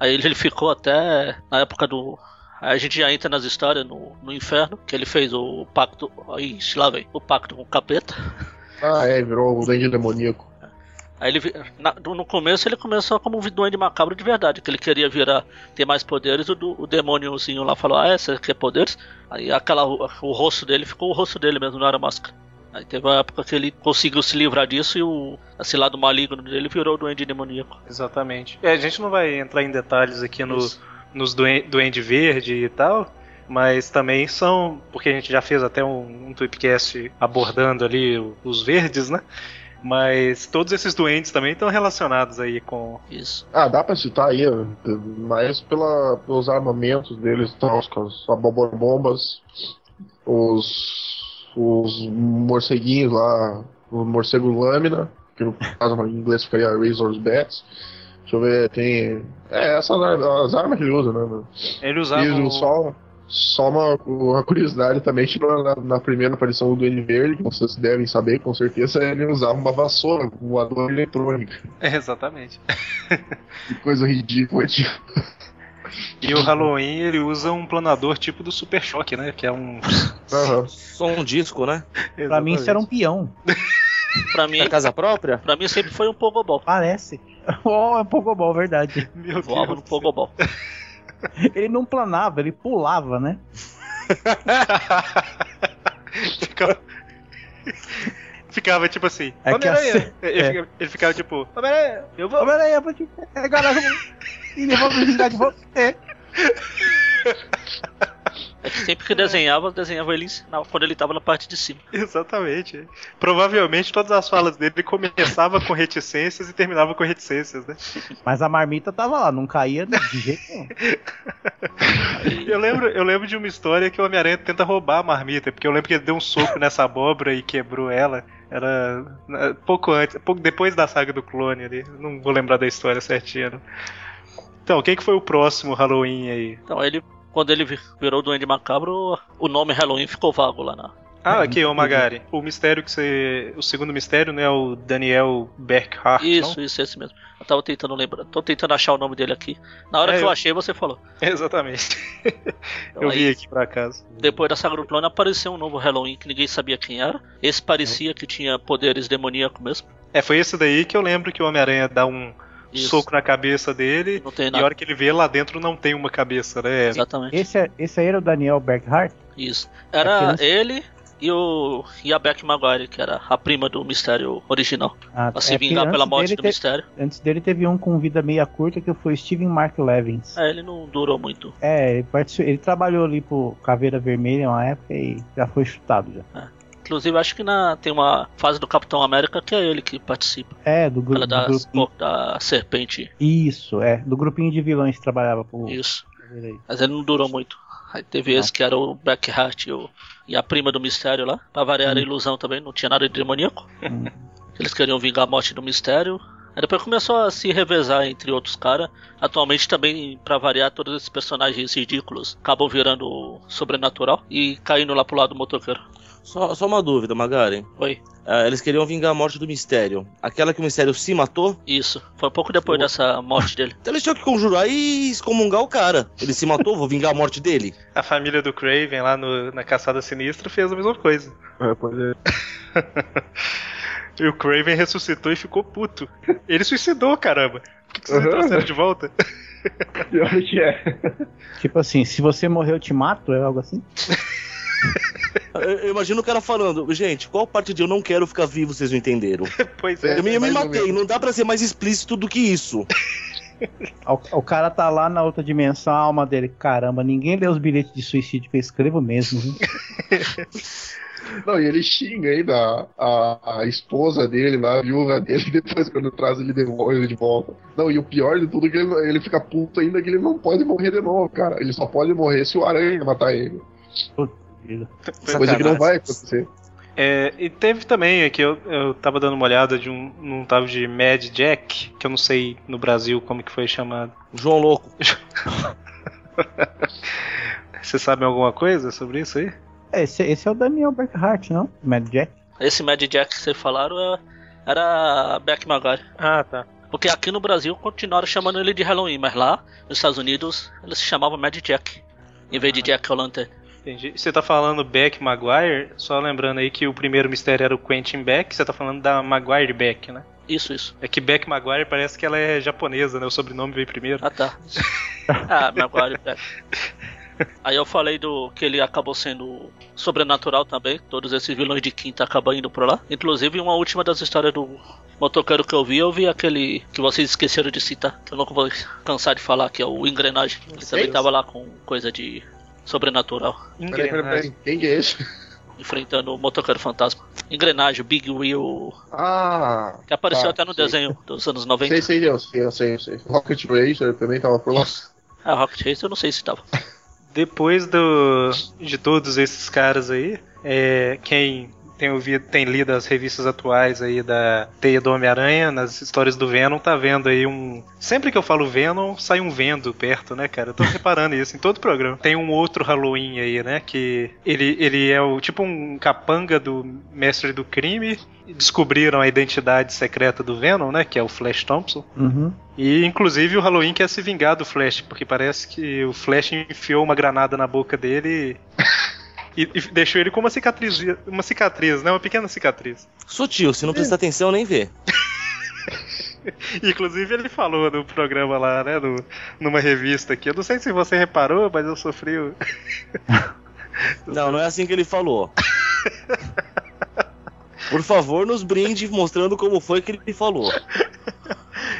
Aí ele, ficou até na época do. Aí a gente já entra nas histórias no, no inferno, que ele fez o pacto. Aí, lá vem, o pacto com o capeta. Ah, é, virou um dente demoníaco. Aí ele na- no começo ele começou como um duende macabro de verdade, que ele queria virar ter mais poderes, o, o demôniozinho lá falou, ah, é, você quer poderes? Aí aquela, o, o rosto dele ficou o rosto dele mesmo, não era máscara. Aí teve uma época que ele conseguiu se livrar disso e o esse lado maligno dele virou o duende demoníaco. Exatamente. É, a gente não vai entrar em detalhes aqui no, Isso. nos Duen- Duende Verde e tal, mas também são. Porque a gente já fez até um, um tweetcast abordando ali os verdes, né? Mas todos esses duendes também estão relacionados aí com. Isso. Ah, dá pra citar aí, mais pela, pelos armamentos deles tal, com as bombas, os, os morceguinhos lá, o morcego lâmina, que no caso em inglês ficaria Razor's Bats. Deixa eu ver, tem. É, essas as armas que ele usa, né? mano? Ele usava. E o- só, só uma, uma curiosidade também, tipo, na, na primeira aparição do Duende Verde, que vocês devem saber com certeza, ele usava uma vassoura voadora eletrônica. É, exatamente. Que coisa ridícula, tipo. E o Halloween ele usa um planador tipo do Super Choque, né? Que é um. Só um disco, né? Pra mim isso era um peão. Pra mim, Na casa própria? pra mim sempre foi um pogobol. Parece. Oh, é Pogobol, verdade. Meu Voava Deus. no pogobol. Ele não planava, ele pulava, né? ficava... ficava tipo assim. É que a Homem-Aranha. ce- Ele, é. fica- ele ficava tipo, Homem-Aranha, eu vou. Vou te e eu vou brincar de você. É que sempre que desenhava, desenhava ele quando ele tava na parte de cima. Exatamente. Provavelmente todas as falas dele começava com reticências e terminava com reticências, né? Mas a marmita tava lá, não caía de jeito nenhum. Eu lembro, eu lembro de uma história que o Homem-Aranha tenta roubar a marmita, porque eu lembro que ele deu um soco nessa abóbora e quebrou ela. Era pouco antes, pouco depois da saga do clone ali. Não vou lembrar da história certinha. Então, quem que foi o próximo Halloween aí? Então ele, quando ele vi- virou Duende Macabro, o nome Halloween ficou vago lá na. Ah, É, aqui, ô Magari. O mistério que você. O segundo mistério, né? É o Daniel Berkhart. Isso, não? isso, esse mesmo. Eu tava tentando lembrar. Tô tentando achar o nome dele aqui. Na hora É, que eu eu- achei, você falou. Exatamente. Então, eu aí, vi aqui por acaso. Depois da clone apareceu um novo Halloween que ninguém sabia quem era. Esse parecia que tinha poderes demoníacos mesmo. É, foi esse daí que eu lembro que o Homem-Aranha dá um Isso. soco na cabeça dele. Não tem E a hora que ele vê lá dentro não tem uma cabeça, né? Exatamente. Esse, é- esse aí era o Daniel Berghardt? Isso. Era ele e o e a Beck Maguire, que era a prima do mistério original. Ah, Pra se é vingar pela morte do te- mistério. Antes dele teve um com vida meia curta que foi Steven Mark Levins. É, ele não durou muito. É, ele, ele trabalhou ali pro Caveira Vermelha uma época e já foi chutado já. Inclusive, acho que na, tem uma fase do Capitão América que é ele que participa. É, do, gru Ela do da, grupinho. da serpente. Isso, é. Do grupinho de vilões que trabalhava pro. Isso. Mas ele não durou muito. Aí teve esse que era o Blackheart e, o- e a prima do mistério lá. Pra variar a ilusão também, não tinha nada de demoníaco. Hum. Eles queriam vingar a morte do mistério. Aí depois começou a se revezar entre outros caras. Atualmente também, pra variar, todos esses personagens ridículos acabam virando sobrenatural e caindo lá pro lado do motoqueiro. Só, só uma dúvida, Magaren. Oi, Ah, eles queriam vingar a morte do Mistério. Aquela que o Mistério se matou? isso. Foi um pouco depois dessa morte dele. Então eles tinham que conjurar e excomungar o cara. Ele se matou, vou vingar a morte dele. A família do Craven lá no- na Caçada Sinistra fez a mesma coisa. É, pois é. E o Craven ressuscitou e ficou puto. Ele suicidou, caramba. Por que, que vocês Uhum. trouxeram de volta? Pior que é. Tipo assim, se você morrer eu te mato, é algo assim? Eu, imagino o cara falando, gente, qual parte de eu não quero ficar vivo vocês não entenderam? pois é. Eu me, eu me matei, não dá pra ser mais explícito do que isso. O, o cara tá lá na outra dimensão, a alma dele. Caramba, ninguém lê os bilhetes de suicídio que eu escrevo mesmo. Não, e ele xinga ainda a, a, a esposa dele lá, a viúva dele, depois quando traz ele de, ele de volta. Não, e o pior de tudo é que ele, ele fica puto ainda que ele não pode morrer de novo, cara. Ele só pode morrer se o aranha matar ele. Coisa que não vai acontecer. É, e teve também aqui, eu, eu tava dando uma olhada de um, num tal de Mad Jack, que eu não sei no Brasil como que foi chamado. João Louco. Vocês sabem alguma coisa sobre isso aí? É, Esse, esse é o Daniel Blackheart, não? Mad Jack. Esse Mad Jack que vocês falaram é- era Beck Magari. Ah, tá. Porque aqui no Brasil continuaram chamando ele de Halloween, mas lá nos Estados Unidos ele se chamava Mad Jack. Em vez de Jack O'Lantern. Entendi. Você tá falando Beck Maguire, só lembrando aí que o primeiro mistério era o Quentin Beck, você tá falando da Maguire Beck, né? Isso, isso. É que Beck Maguire parece que ela é japonesa, né? O sobrenome veio primeiro. Ah tá. ah, Maguire Beck. Aí eu falei do que ele acabou sendo sobrenatural também. Todos esses vilões de quinta acabam indo pra lá. Inclusive, uma última das histórias do motoqueiro que eu vi, eu vi aquele que vocês esqueceram de citar. Que eu nunca vou cansar de falar, que é o Engrenagem. Ele também tava lá com coisa de sobrenatural. Peraí, peraí, Engrenagem. peraí. Quem que é esse? Enfrentando o motoqueiro fantasma. Engrenagem, o Big Wheel. Ah, Que apareceu Tá, até no sei. desenho dos anos 90. sei, sei, eu sei, eu sei, eu sei. Rocket Racer também tava por lá. Ah, Rocket Racer eu não sei se tava. Depois do, de todos esses caras aí, é, quem tem, ouvido, tem lido as revistas atuais aí da Teia do Homem-Aranha, nas histórias do Venom, tá vendo aí um. Sempre que eu falo Venom, sai um vendo perto, né, cara? Eu tô reparando isso em todo programa. Tem um outro Halloween aí, né? Que ele, ele é o tipo um capanga do mestre do crime. Descobriram a identidade secreta do Venom, né? Que é o Flash Thompson. Uhum. E inclusive o Halloween quer se vingar do Flash, porque parece que o Flash enfiou uma granada na boca dele e, e deixou ele com uma cicatriz, uma cicatriz, né? Uma pequena cicatriz. Sutil, se não prestar atenção, nem vê. Inclusive ele falou no programa lá, né? No, numa revista aqui. Eu não sei se você reparou, mas eu sofri. o- Não, não é assim que ele falou. Por favor, nos brinde mostrando como foi que ele falou.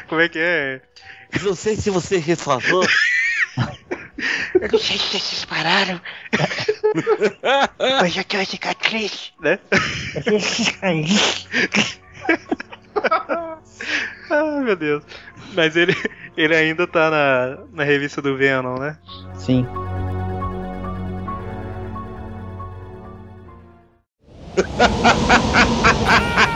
Como é que é? Eu não sei se você reparou. Eu não sei se vocês pararam, mas eu tenho uma cicatriz. Né? Eu tenho uma cicatriz. Ah, meu Deus. Mas ele, ele ainda tá na, na revista do Venom, né? Sim.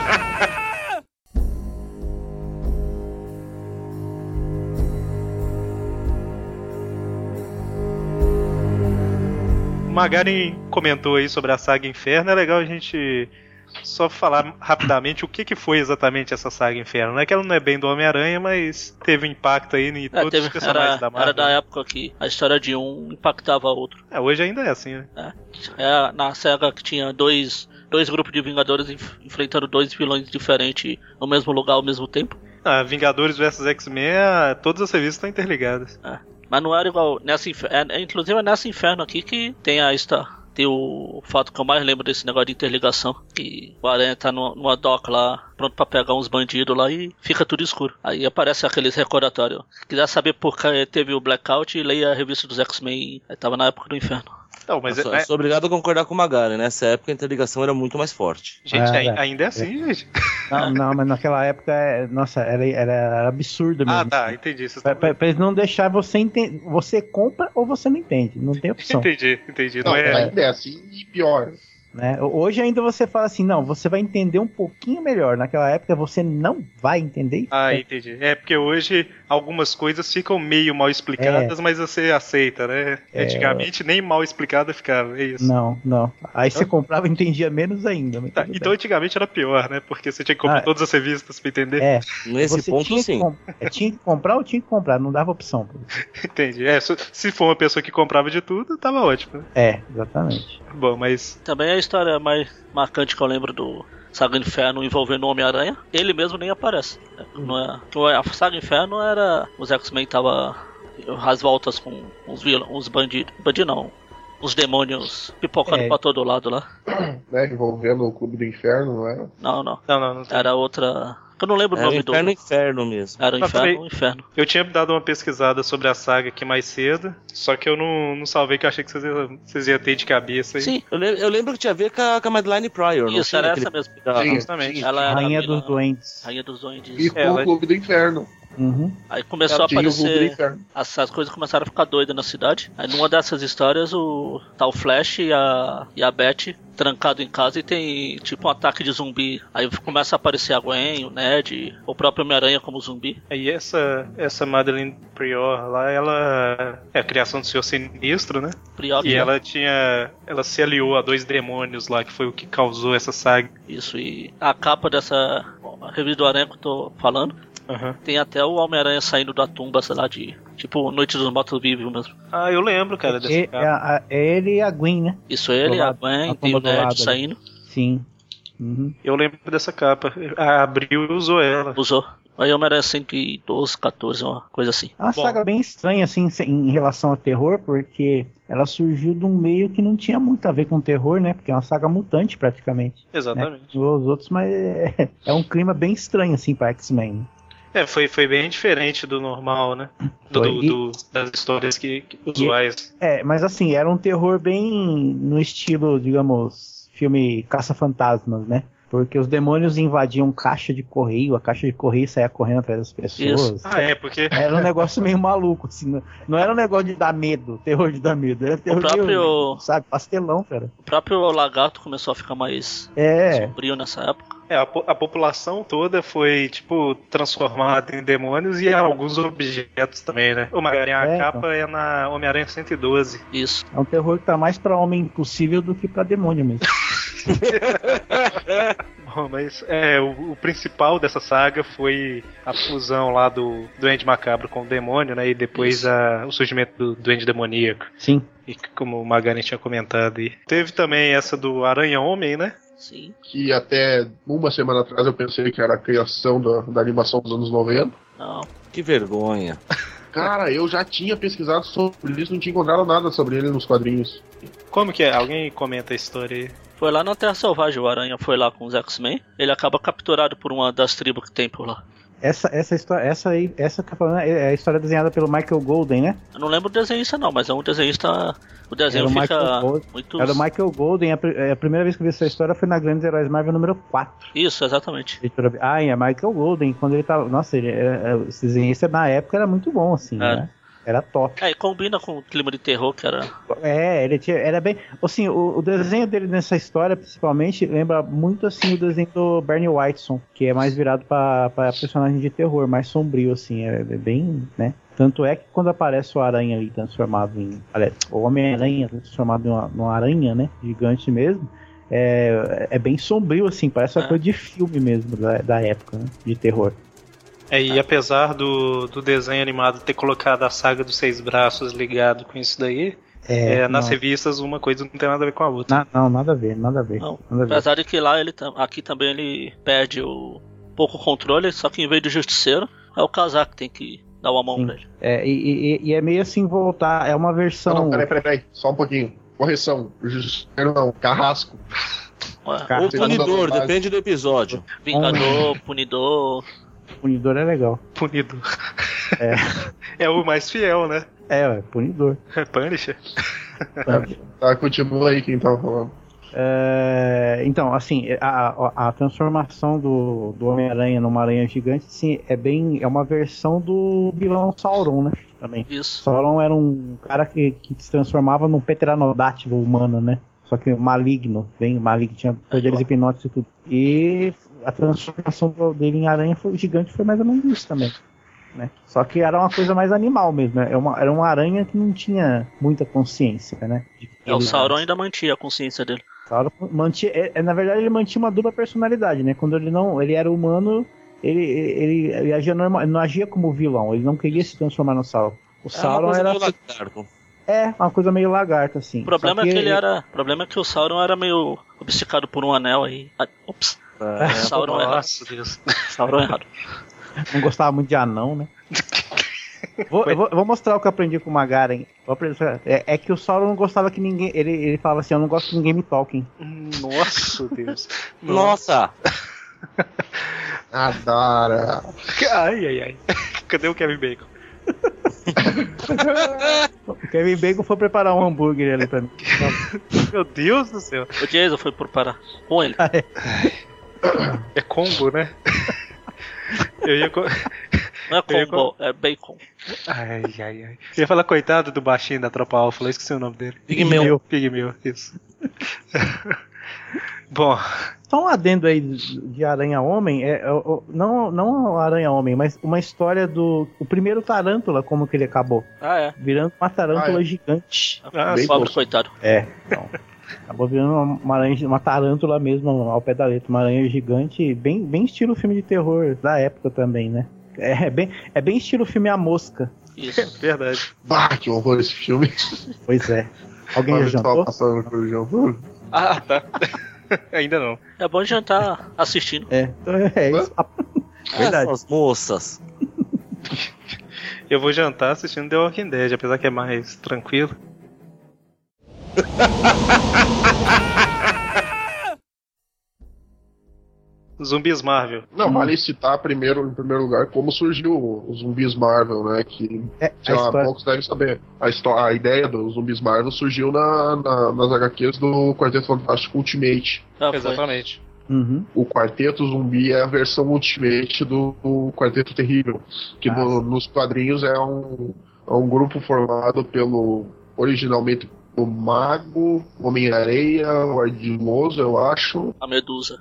O Magaren comentou aí sobre a saga Inferno. É legal a gente só falar rapidamente o que, que foi exatamente essa saga Inferno. Não é que ela não é bem do Homem-Aranha, mas teve um impacto aí em É, todos teve, os personagens era, da era Marvel. da época que a história de um impactava a outro. É, hoje ainda é assim, né? É na SEGA que tinha dois, dois grupos de Vingadores enf- enfrentando dois vilões diferentes no mesmo lugar ao mesmo tempo. Ah, Vingadores vs X-Men, ah, todas as revistas estão interligadas. Mas não era igual nessa infer- é, é, Inclusive é nessa inferno aqui que tem a esta. Tem o fato que eu mais lembro desse negócio de interligação. Que o Aranha tá numa, numa dock lá, pronto pra pegar uns bandidos lá e fica tudo escuro. Aí aparece aqueles recordatórios. Se quiser saber por que teve o blackout, leia a revista dos X-Men. Aí tava na época do inferno. Não, mas eu, sou, é, eu sou obrigado a concordar com o Magari. Nessa época a interligação era muito mais forte. Gente, É, é. ainda é assim, gente. Não, não, mas naquela época, é- nossa, era, era, era absurdo mesmo. Ah, tá, entendi. Pra, pra- pra eles não deixar você entender. Você compra ou você não entende. Não tem opção. Entendi, entendi. Não, Não é. ainda é assim e pior. né? Hoje ainda você fala assim, não, você vai entender um pouquinho melhor. Naquela época você não vai entender. Ah, entendi. É porque hoje algumas coisas ficam meio mal explicadas, mas você aceita, né? É. Antigamente nem mal explicada ficava, é isso. Não, não. Aí você comprava e entendia menos ainda. Tá, então antigamente era pior, né? Porque você tinha que comprar Ah, todas as revistas pra entender. é, Nesse você ponto, tinha, sim. Que é, tinha que comprar ou tinha que comprar, não dava opção. Entendi. É, se, se for uma pessoa que comprava de tudo, tava ótimo. né? É, exatamente. Bom, mas. Também a história mais marcante que eu lembro do Saga Inferno envolvendo o Homem-Aranha, ele mesmo nem aparece. Não é, a Saga Inferno era. Os X-Men tava às voltas com uns, vil- uns bandidos. Bandido não. Os demônios pipocando É. pra todo lado lá. Né, envolvendo o Clube do Inferno, não era? Não, não. Não, não, não. Era outra. Eu não lembro o Era o nome inferno, do. inferno mesmo. Era o Mas Inferno, o Inferno. Eu tinha dado uma pesquisada sobre a saga aqui mais cedo, só que eu não, não salvei que eu achei que vocês iam, vocês iam ter de cabeça aí. Sim, Eu, le- eu lembro que tinha a ver com a, com a Madeline Pryor, não isso, tinha era aquele- essa mesmo. Sim. Justamente. Ela Rainha dos Doentes. Rainha dos Duendes. E com ela- o Clube do Inferno. Uhum. Aí começou a aparecer. As, as coisas começaram a ficar doidas na cidade. Aí numa dessas histórias, o tá o Flash e a, e a Beth trancado em casa e tem tipo um ataque de zumbi. Aí começa a aparecer a Gwen, o Ned, o próprio Homem-Aranha como zumbi. Aí essa, essa Madeline Prior lá, ela é a criação do Senhor Sinistro, né? Prior, E ela tinha. Ela se aliou a dois demônios lá, que foi o que causou essa saga. Isso, e a capa dessa revista do Aranha que eu tô falando, Aham. tem até o Homem-Aranha saindo da tumba, sei lá, de. Tipo, Noite dos Mortos-Vivos mesmo. Ah, eu lembro, cara, dessa E- é, capa. a- é ele e a Gwen, né? Isso ele, Do a lado, Gwen, a tem o lado Ned saindo. Sim. Uhum. Eu lembro dessa capa. A Abril usou ela. Usou. Aí o Homem-Aranha 112, 14, uma coisa assim. É uma Bom. saga bem estranha, assim, em relação a terror, porque ela surgiu de um meio que não tinha muito a ver com terror, né? Porque é uma saga mutante, praticamente. Né? Exatamente. Os outros, mas é, é um clima bem estranho, assim, pra X-Men. É, foi, foi bem diferente do normal, né? Do, do- do- das histórias que, que usuais. É, mas assim, era um terror bem no estilo, digamos, filme Caça-Fantasmas, né? Porque os demônios invadiam caixa de correio, a caixa de correio saía correndo atrás das pessoas. Isso. Ah, é, porque. Era um negócio meio maluco, assim. Não, não era um negócio de dar medo, terror de dar medo. Era terror próprio- de, sabe, pastelão, cara. O próprio Lagarto começou a ficar mais É, sombrio nessa época. É, a, po- a população toda foi, tipo, transformada em demônios e alguns objetos também, né? O Magarinha, a É, capa é na Homem-Aranha 112. Isso. é um terror que tá mais pra homem impossível do que pra demônio mesmo. Bom, mas é, o, o principal dessa saga foi a fusão lá do Duende Macabro com o demônio, né? E depois a- o surgimento do Duende Demoníaco. Sim. E como o Magari tinha comentado aí. Teve também essa do Aranha Homem, né? Sim. Que até uma semana atrás eu pensei que era a criação da, da animação dos anos 90. Não. Que vergonha. Cara, eu já tinha pesquisado sobre isso, não tinha encontrado nada sobre ele nos quadrinhos. Como que é? Alguém comenta a história aí? Foi lá na Terra Selvagem, o Aranha foi lá com os X-Men. Ele acaba capturado por uma das tribos que tem por lá. Essa, essa história, essa aí, essa que tá falando é a história desenhada pelo Michael Golden, né? Eu não lembro o desenhista não, mas é um desenhista. O desenho Era o fica muito. É do Michael Golden. A, é, a primeira vez que eu vi essa história foi na Grandes Heróis Marvel número 4. Isso, exatamente. Ah, é Michael Golden, quando ele tava. Nossa, ele, é, é, esse desenhista na época era muito bom, assim, É. né? Era top. É, e combina com o clima de terror que era. É, ele tinha, era bem. Assim, o, o desenho dele nessa história, principalmente, lembra muito assim o desenho do Bernie Whiteson, que é mais virado pra personagem de terror, mais sombrio, assim, é, é bem, né? Tanto é que quando aparece o aranha ali transformado em. Aliás, o Homem-Aranha transformado em uma, numa aranha, né? Gigante mesmo. É, é bem sombrio, assim, parece uma É. coisa de filme mesmo da, da época, né? De terror. É, e apesar do, do desenho animado ter colocado a saga dos seis braços ligado com isso daí, é, nas não, revistas uma coisa não tem nada a ver com a outra. na- não, nada a ver, nada a ver. Não. Nada a ver. Apesar de que lá ele aqui também ele perde o pouco controle, só que em vez do justiceiro, é o casaco que tem que dar uma mão Sim. pra ele. É, e, e- e é meio assim voltar, é uma versão. Não, não, peraí, peraí, peraí, só um pouquinho. Correção, justiceiro não, carrasco. Ué, Cara, Ou punidor, depende do episódio. Vingador, punidor. Punidor é legal. Punido. É. É o mais fiel, né? É, é punidor. É Punisher. Tá, continua aí quem tava falando. É, então, assim, a, a- a transformação do, do Homem-Aranha numa aranha gigante, sim, é bem. É uma versão do vilão Sauron, né? Também. Isso. Sauron era um cara que, que se transformava num pteranodátilo humano, né? Só que maligno, bem maligno, tinha poderes hipnóticos e tudo. E a transformação dele em aranha foi, gigante foi mais ou menos isso também. Né? Só que era uma coisa mais animal mesmo, né? Era uma, era uma aranha que não tinha muita consciência, né? É, o ele Sauron era. ainda mantinha a consciência dele. Sauron mantinha, é, é, na verdade ele mantinha uma dupla personalidade, né? Quando ele não, ele era humano, ele, ele, ele agia normal, ele não agia como vilão, ele não queria se transformar no Sauron. O É uma Sauron coisa era meio lagarto. é uma coisa meio lagarta assim. O problema Só é que ele era. O problema é que o Sauron era meio obcecado por um anel aí. Ah, Ops. É, Sauron errado. Nossa, Deus. Sauron errado. não gostava muito de anão, né? Vou, eu vou, eu vou mostrar o que eu aprendi com o Magaren. É, é que o Sauron não gostava que ninguém. Ele, ele falava assim: Eu não gosto que ninguém me toque. Nossa, Deus. Nossa! Adara. Ai, ai, ai. Cadê o Kevin Bacon? O Kevin Bacon foi preparar um hambúrguer ali pra mim. Meu Deus do céu. O Jason foi por parar com ele. É combo, né? Eu ia. co- Não é combo, é bacon. Ai, ai, ai. Eu ia falar coitado do baixinho da tropa alfa, eu esqueci o nome dele. Pigmeu. Pigmeu, isso. Bom, Só um adendo aí de Aranha Homem, é, é, não, não Aranha Homem, mas uma história do. O primeiro Tarântula, como que ele acabou. Ah, é. Virando uma Tarântula Ah, é. gigante. ah, Bem Pobre coitado. É, então. Acabou virando uma, uma aranha, uma tarântula mesmo ao pé da letra, uma aranha gigante, bem, bem estilo filme de terror da época também, né? É bem, é bem estilo filme A Mosca. Isso. verdade. Bah, que horror esse filme. Pois é. Alguém já jantou? passando pelo jantar. Ah, tá. Ainda não. É bom jantar assistindo. É, então é isso. Verdade. Essas moças. Eu vou jantar assistindo The Walking Dead, apesar que é mais tranquilo. Zumbis Marvel. Não, vale citar primeiro, em primeiro lugar, como surgiu os zumbis Marvel, né? Que É, a sei lá, história- poucos devem saber. A, a ideia dos zumbis Marvel surgiu na, na- nas HQs do Quarteto Fantástico Ultimate. Ah. Exatamente. Uhum. O Quarteto Zumbi é a versão Ultimate do, do Quarteto Terrível. Que Ah, no- nos quadrinhos é um, é um grupo formado pelo. originalmente o Mago, Homem-Areia, o Ardiloso, eu acho, A medusa.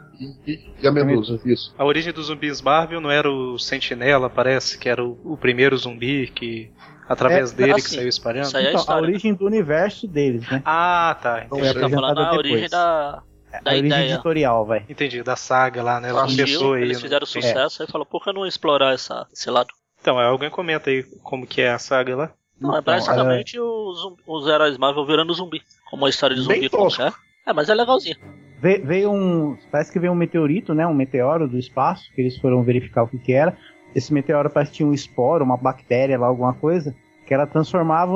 e, e a Medusa, isso. A origem dos zumbis Marvel não era o Sentinela, parece, que era o, o primeiro zumbi que. Através É, dele que assim, saiu espalhando. isso aí é a Então, a história. origem do universo deles, né? Ah, tá. Entendi. sei. Tá falando a apresentada origem da, da a origem ideia. editorial, vai. Entendi, da saga lá, né? Ela começou aí. Eles no- fizeram sucesso aí falou, por que não explorar essa, esse lado? Então, alguém comenta aí como que é a saga lá. Não, é Então, basicamente os, zumbi- os heróis Marvel virando zumbi. Como uma história de Bem zumbi tosco. qualquer. É, mas é legalzinho. Ve- Veio um. Parece que veio um meteorito, né? Um meteoro do espaço, que eles foram verificar o que, que era. Esse meteoro parece que tinha um esporo, uma bactéria lá, alguma coisa, que ela transformava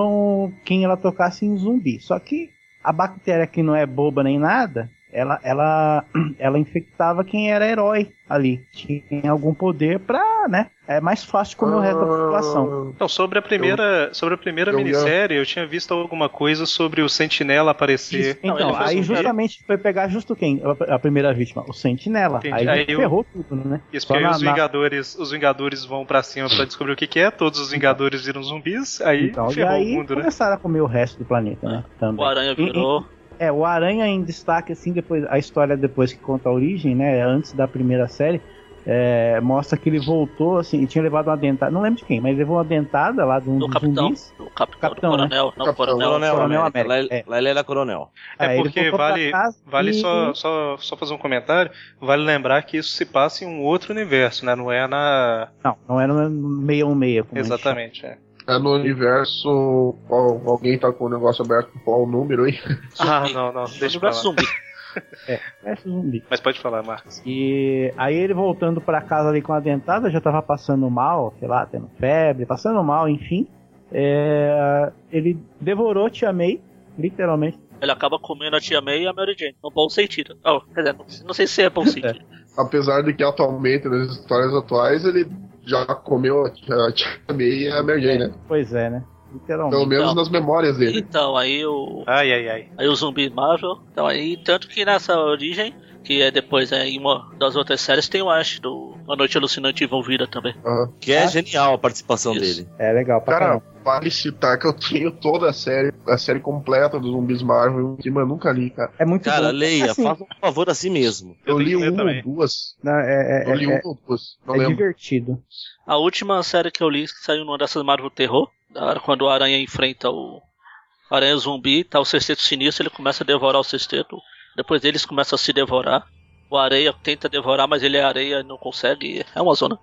quem ela tocasse em zumbi. Só que a bactéria que não é boba nem nada, ela, ela, ela infectava quem era herói ali. Tinha algum poder pra, né? É mais fácil comer o resto da população. Então, sobre a primeira, sobre a primeira eu minissérie, eu tinha visto alguma coisa sobre o Sentinela aparecer. Não, Então, foi aí zumbi. justamente foi pegar justo quem? A a primeira vítima? O Sentinela. Entendi. Aí, Aí eu- ferrou tudo, né? Isso porque aí na- os na- Vingadores, os Vingadores vão pra cima pra descobrir o que, que é, todos os Vingadores viram zumbis, aí Então, e ferrou aí o mundo, né? começaram a comer o resto do planeta, né? Também. O Aranha E- e- virou. É, o Aranha em destaque, assim, depois a história depois que conta a origem, né? Antes da primeira série, é, mostra que ele voltou, assim, e tinha levado uma dentada, não lembro de quem, mas levou uma dentada lá de um Do dos capitão. zumbis. O capitão, Capitão, do né? coronel. Não, Capitão. coronel. Coronel, Coronel América. Lá, América, é. lá ele era coronel. É Aí ele porque vale, vale e- só, só, só fazer um comentário, vale lembrar que isso se passa em um outro universo, né? Não é na. Não, não era no 616, como a gente Exatamente, é. É no universo. Qual, alguém tá com o negócio aberto qual o número aí? Ah, não, não, deixa O pra lá. zumbi. chama. Parece zumbi. Mas pode falar, Marcos. E aí ele voltando pra casa ali com a dentada, já tava passando mal, sei lá, tendo febre, passando mal, enfim. É, ele devorou Tia May, literalmente. Ele acaba comendo a Tia May e a Mary Jane. No bom sentido. Oh, quer dizer, não, não sei se é bom sentido. Apesar de que atualmente, nas histórias atuais, ele já comeu a Tia May e a Mary Jane, né? Pois é, né? Literalmente. Pelo menos Então. nas memórias dele. Então, aí o. Ai, ai, ai. Aí o zumbi Marvel. Então aí, tanto que nessa origem, que é depois é, em uma das outras séries, tem o Ash do A Noite Alucinante envolvida também. Aham. Que é Ah. genial a participação Isso. dele. É legal pra Cara, caramba. vale citar que eu tenho toda a série, a série completa dos zumbis Marvel, que eu nunca li, cara. É muito Cara, bom. leia, Assim, faça um favor a si mesmo. Eu, Eu li uma também. ou duas. não, é, é- Eu li é- uma ou duas. Não é lembro. divertido. A última série que eu li que saiu numa dessas Marvel Terror, da hora quando o Aranha enfrenta o Aranha Zumbi, tá o sexteto sinistro, ele começa a devorar o sexteto, depois eles começam a se devorar. O Areia tenta devorar, mas ele é areia e não consegue. É uma zona.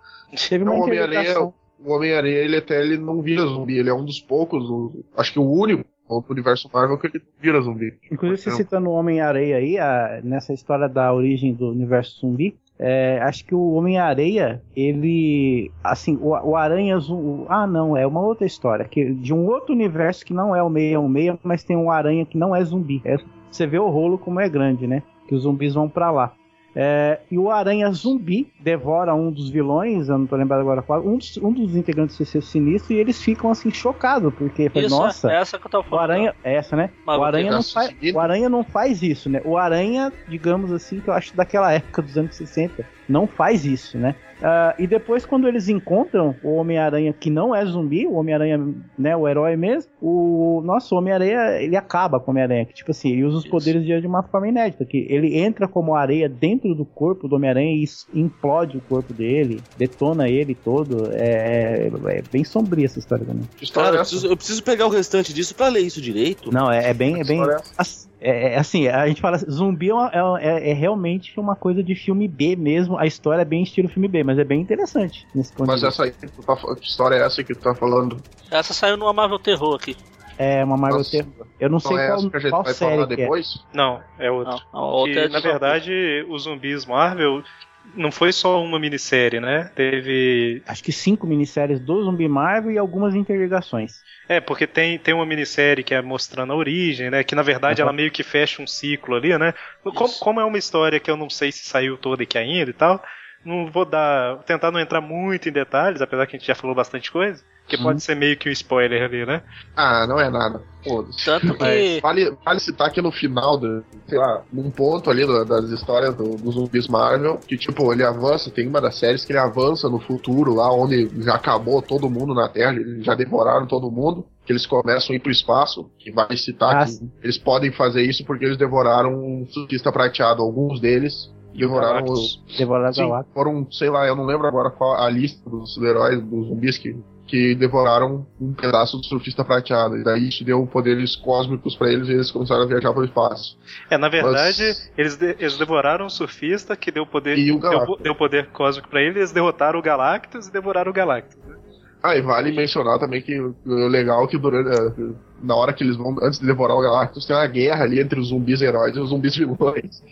Teve uma Não, o interpretação. o Homem-Aranha, ele até ele não vira zumbi, ele é um dos poucos, o- acho que o único do universo Marvel que ele vira zumbi. Inclusive, você citando o Homem-Areia aí, a- nessa história da origem do universo zumbi, é, acho que o Homem-Areia, ele. Assim, o, o Aranha Zumbi. Ah, não, é uma outra história. Que, de um outro universo que não é o 616, mas tem um Aranha que não é zumbi. É, você vê o rolo como é grande, né? Que os zumbis vão pra lá. É, e o Aranha Zumbi devora um dos vilões, eu não tô lembrado agora qual, um dos, um dos integrantes do CC Sinistro, e eles ficam assim chocados, porque, Isso, nossa, é essa que eu o falando. Aranha, é essa, né? Mas o Aranha, não faz, o Aranha não faz isso, né? O Aranha, digamos assim, que eu acho daquela época dos anos 60, não faz isso, né? Ah, e depois, quando eles encontram o Homem-Aranha que não é zumbi, o Homem-Aranha, né, o herói mesmo, o nosso Homem-Aranha, ele acaba com o Homem-Aranha, que tipo assim, ele usa os Isso. poderes de de uma forma inédita, que ele entra como areia dentro do corpo do Homem-Aranha e implode o corpo dele, detona ele todo. É, é bem sombria essa história também. Cara, é eu preciso, eu preciso pegar o restante disso pra ler isso direito. Não, é, é bem, é bem, é É, assim, a gente fala zumbi é, uma- é- é- é realmente uma coisa de filme B mesmo. A história é bem estilo filme B, mas é bem interessante nesse ponto Mas essa aí, que tu tá que história é essa que tu tá falando? Essa saiu numa Marvel Terror aqui. É uma Marvel Nossa. Terror. Eu não sei Não é qual, essa que a gente qual vai série falar que é. depois? Não, é outra. Não, a outra Que, é na zumbi. verdade, os zumbis Marvel não foi só uma minissérie, né? Teve. Acho que cinco minisséries do Zumbi Marvel e algumas interligações. É, porque tem, tem uma minissérie que é mostrando a origem, né? Que na verdade Uhum. ela meio que fecha um ciclo ali, né? Como, como é uma história que eu não sei se saiu toda aqui ainda e tal, não vou dar. Vou tentar não entrar muito em detalhes, apesar que a gente já falou bastante coisa. Que Uhum. pode ser meio que um spoiler ali, né? Ah, não é nada. Foda-se. Tanto que. Vale, vale citar que no final, do, sei lá, num ponto ali da- das histórias do- dos zumbis Marvel, que tipo, ele avança, tem uma das séries que ele avança no futuro, lá onde já acabou todo mundo na Terra, já devoraram todo mundo, que eles começam a ir pro espaço, que vale citar Ah, que sim. eles podem fazer isso porque eles devoraram um surfista prateado, alguns deles. Devoraram os, Devorar Sim, foram, sei lá, eu não lembro agora qual a lista dos heróis, dos zumbis que, que devoraram um pedaço do surfista prateado. E daí isso deu poderes cósmicos pra eles e eles começaram a viajar pro espaço. É, na verdade, Mas- eles, de- eles devoraram o surfista que deu poder, E o deu, Galactus. deu poder cósmico pra ele, eles derrotaram o Galactus e devoraram o Galactus. Ah, e vale mencionar também que o legal é que durante, eh, na hora que eles vão, antes de devorar o Galactus, tem uma guerra ali entre os zumbis heróis e os zumbis vilões.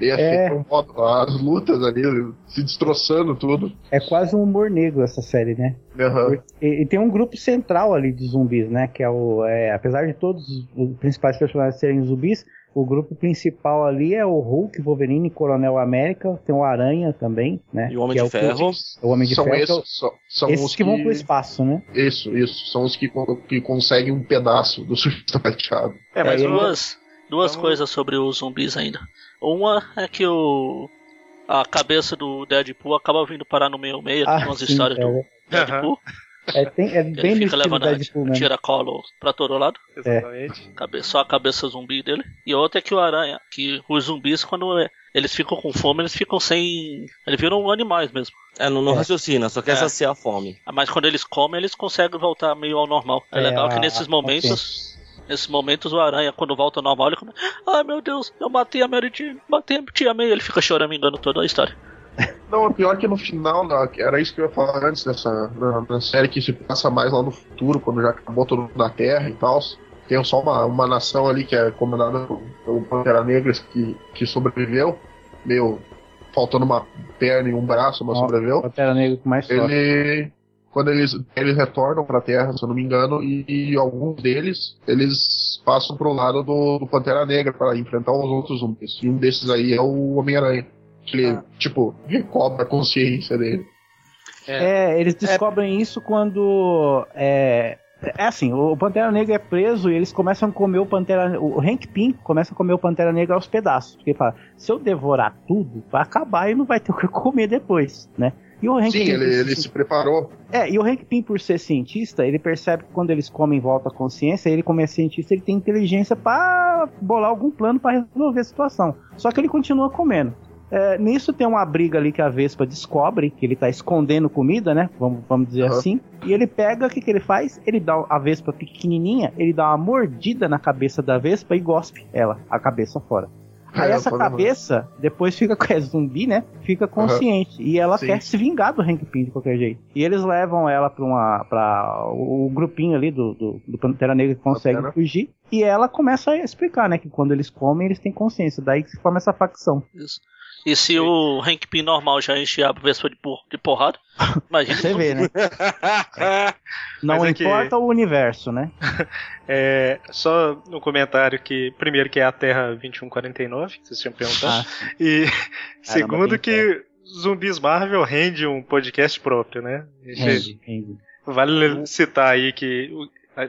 E É. é. um modo- as lutas ali, se destroçando tudo. É quase um humor negro essa série, né? Aham. E, e tem um grupo central ali de zumbis, né? Que é o. é, apesar de todos os principais personagens serem zumbis, o grupo principal ali é o Hulk, Wolverine, Coronel América, tem o Aranha também, né? E o Homem que de é Ferro. O Homem de são Ferro, é esses, o- são, são esses os que vão pro espaço, né? Isso, isso. São os que, que conseguem um pedaço do surfista prateado. É, mas É, o- Duas, duas Vamos- coisas sobre os zumbis ainda. Uma é que o. A cabeça do Deadpool acaba vindo parar no meio meio, tem umas sim, histórias é, do Deadpool. É, tem- é Ele bem no fica levando a Deadpool mesmo. tiracolo pra todo lado. Exatamente. Cabe- Só a cabeça zumbi dele. E outra é que o aranha, que os zumbis, quando é- eles ficam com fome, eles ficam sem. Eles viram animais mesmo. É, não, não É. raciocina, só quer É. saciar a fome. Mas quando eles comem, eles conseguem voltar meio ao normal. É, É, legal que nesses momentos. Nesses momentos o aranha, quando volta ao normal, ele começa. Ai meu Deus, eu matei a Mary Jane, matei a tia May. Ele fica choramingando toda a história. Não, é pior que no final, na- era isso que eu ia falar antes dessa na, na série que se passa mais lá no futuro, quando já acabou todo mundo da Terra e tal. Tem só uma, uma nação ali que é comandada por- pelo Pantera Negra que, que sobreviveu, meio faltando uma perna e um braço, mas Ó, sobreviveu. Pantera Negra com mais sorte. Ele. Quando eles, eles retornam pra Terra, se eu não me engano, e, e alguns deles, eles passam pro lado do, do Pantera Negra para enfrentar os outros zumbis. E um desses aí é o Homem-Aranha. Que ele, tipo, recobra a consciência dele. É, eles descobrem isso quando. É, é assim, o Pantera Negra é preso e eles começam a comer o Pantera O Hank Pym começa a comer o Pantera Negra aos pedaços. Porque ele fala: se eu devorar tudo, vai acabar e não vai ter o que comer depois, né? E o Hank Sim, Pym, ele, ele ser- se preparou. É, e o Hank Pym, por ser cientista, ele percebe que quando eles comem em volta à consciência, ele, como é cientista, ele tem inteligência pra bolar algum plano pra resolver a situação. Só que ele continua comendo. É, nisso tem uma briga ali que a Vespa descobre, que ele tá escondendo comida, né? Vamos, vamos dizer Aham. assim. E ele pega, o que, que ele faz? Ele dá a Vespa pequenininha, ele dá uma mordida na cabeça da Vespa e gospe ela, a cabeça fora. Aí É, essa cabeça, depois fica com é zumbi, né? Fica consciente. E ela Sim. quer se vingar do Hank Pym de qualquer jeito. E eles levam ela pra uma. para o, o grupinho ali do, do, do Pantera Negra que consegue Pantera. fugir. E ela começa a explicar, né? Que quando eles comem, eles têm consciência. Daí que se forma essa facção. Isso. E se o Hank Pym normal já enche a Vespa de, por, de porrada, imagina. Você vê, né? Não Mas é que- importa o universo, né? É, só no comentário que, primeiro, que é a Terra 2149, que vocês tinham perguntado. Ah, E segundo, bem que Zumbis Marvel rende um podcast próprio, né? Rende, rende. Vale citar aí que.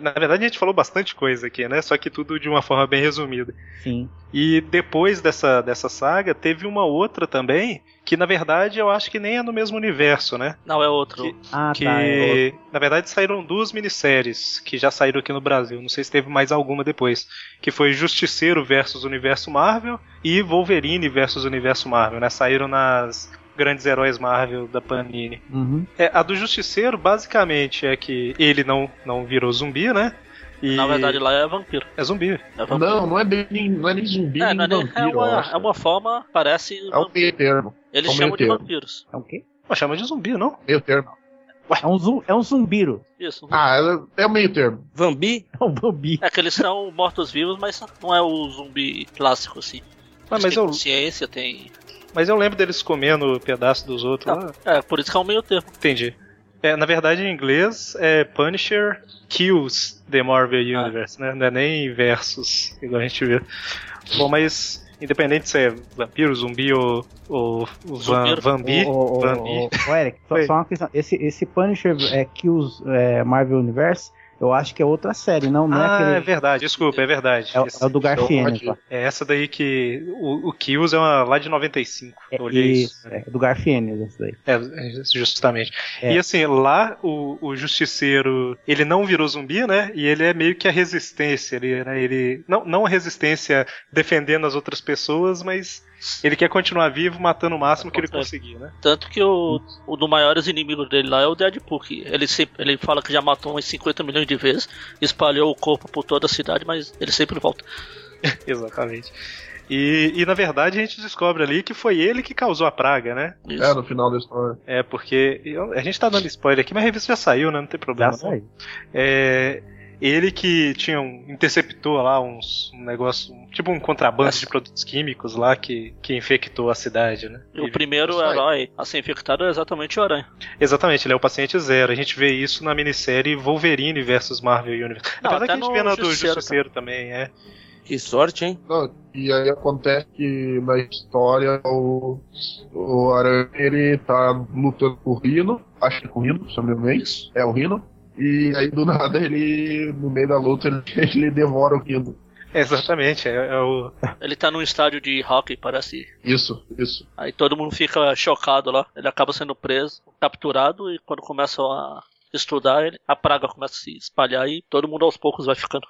Na verdade, a gente falou bastante coisa aqui, né? Só que tudo de uma forma bem resumida. Sim. E depois dessa, dessa saga, teve uma outra também, que na verdade eu acho que nem é no mesmo universo, né? Não, é outro. Que- Ah, que tá. é na verdade saíram duas minisséries que já saíram aqui no Brasil. Não sei se teve mais alguma depois. Que foi Justiceiro versus Universo Marvel e Wolverine versus Universo Marvel, né? Saíram nas grandes heróis Marvel da Panini. Uhum. É, a do Justiceiro basicamente é que ele não, não virou zumbi, né? E Na verdade, lá é vampiro. é zumbi. É, vampiro. Não, não é bem não é nem zumbi, é, nem não é, nem- vampiro. é uma, é uma forma, parece. É um meio termo. Eles é um chamam de termo. vampiros. É o quê? Pô, chama de zumbi, não? Meio termo. É um, zum, é um zumbiro. Isso. Ah, é, é o meio termo. Vambi? É um zumbi. É que eles são mortos-vivos, mas não é o zumbi clássico, assim. Ah, mas têm eu, consciência, tem. Mas eu lembro deles comendo pedaço dos outros lá. É, por isso que é um meio termo. Entendi. É, na verdade, em inglês, é Punisher kills the Marvel Ah. Universe, né? Não é nem versus, igual a gente vê. Bom, mas independente se é vampiro, zumbi ou, ou van, vambi, Ô, ô, Eric, só, só uma questão. Esse, esse Punisher é, os é, Marvel Universe, eu acho que é outra série, não, não é ah, aquele. é verdade, desculpa, é verdade. É, Esse- é o do Garfienes ótimo. lá. é essa daí que. O, o Kills é uma, lá de 95. É, olhei isso. isso, é do Garfienes, esse daí. É, é, justamente. É. E assim, lá o, o Justiceiro, ele não virou zumbi, né? E ele é meio que a resistência, ele, né? ele não, não a resistência defendendo as outras pessoas, mas ele quer continuar vivo, matando o máximo que ele conseguir, né? Tanto que o, o dos maiores inimigos dele lá é o Deadpool, que ele, sempre, ele fala que já matou uns 50 milhões de vezes, espalhou o corpo por toda a cidade, mas ele sempre volta. Exatamente. E, e na verdade a gente descobre ali que foi ele que causou a praga, né? Isso. É, no final da história. É, porque. eu- a gente tá dando spoiler aqui, mas a revista já saiu, né? Não tem problema. Já saiu. É, ele que tinha um, interceptou lá uns, um negócio, um- tipo um contrabando de produtos químicos lá que, que infectou a cidade, né? E o primeiro herói a ser infectado é exatamente o Aranha. Exatamente, ele é o paciente zero. A gente vê isso na minissérie Wolverine versus Marvel Universe. Não, Apesar que até a gente vê na do Justiceiro também, é. Que sorte, hein? Não, e aí acontece que na história o, o Aranha ele tá lutando com o Rino, acho que é com o Rino, se eu não me engano. Isso. É o Rino. E aí do nada ele, no meio da luta, ele, ele devora o. É, exatamente, é, é o. Ele tá num estádio de hockey, parece. Isso, isso. Aí todo mundo fica chocado lá. Ele acaba sendo preso, capturado, e quando começam a estudar, ele, a praga começa a se espalhar e todo mundo aos poucos vai ficando.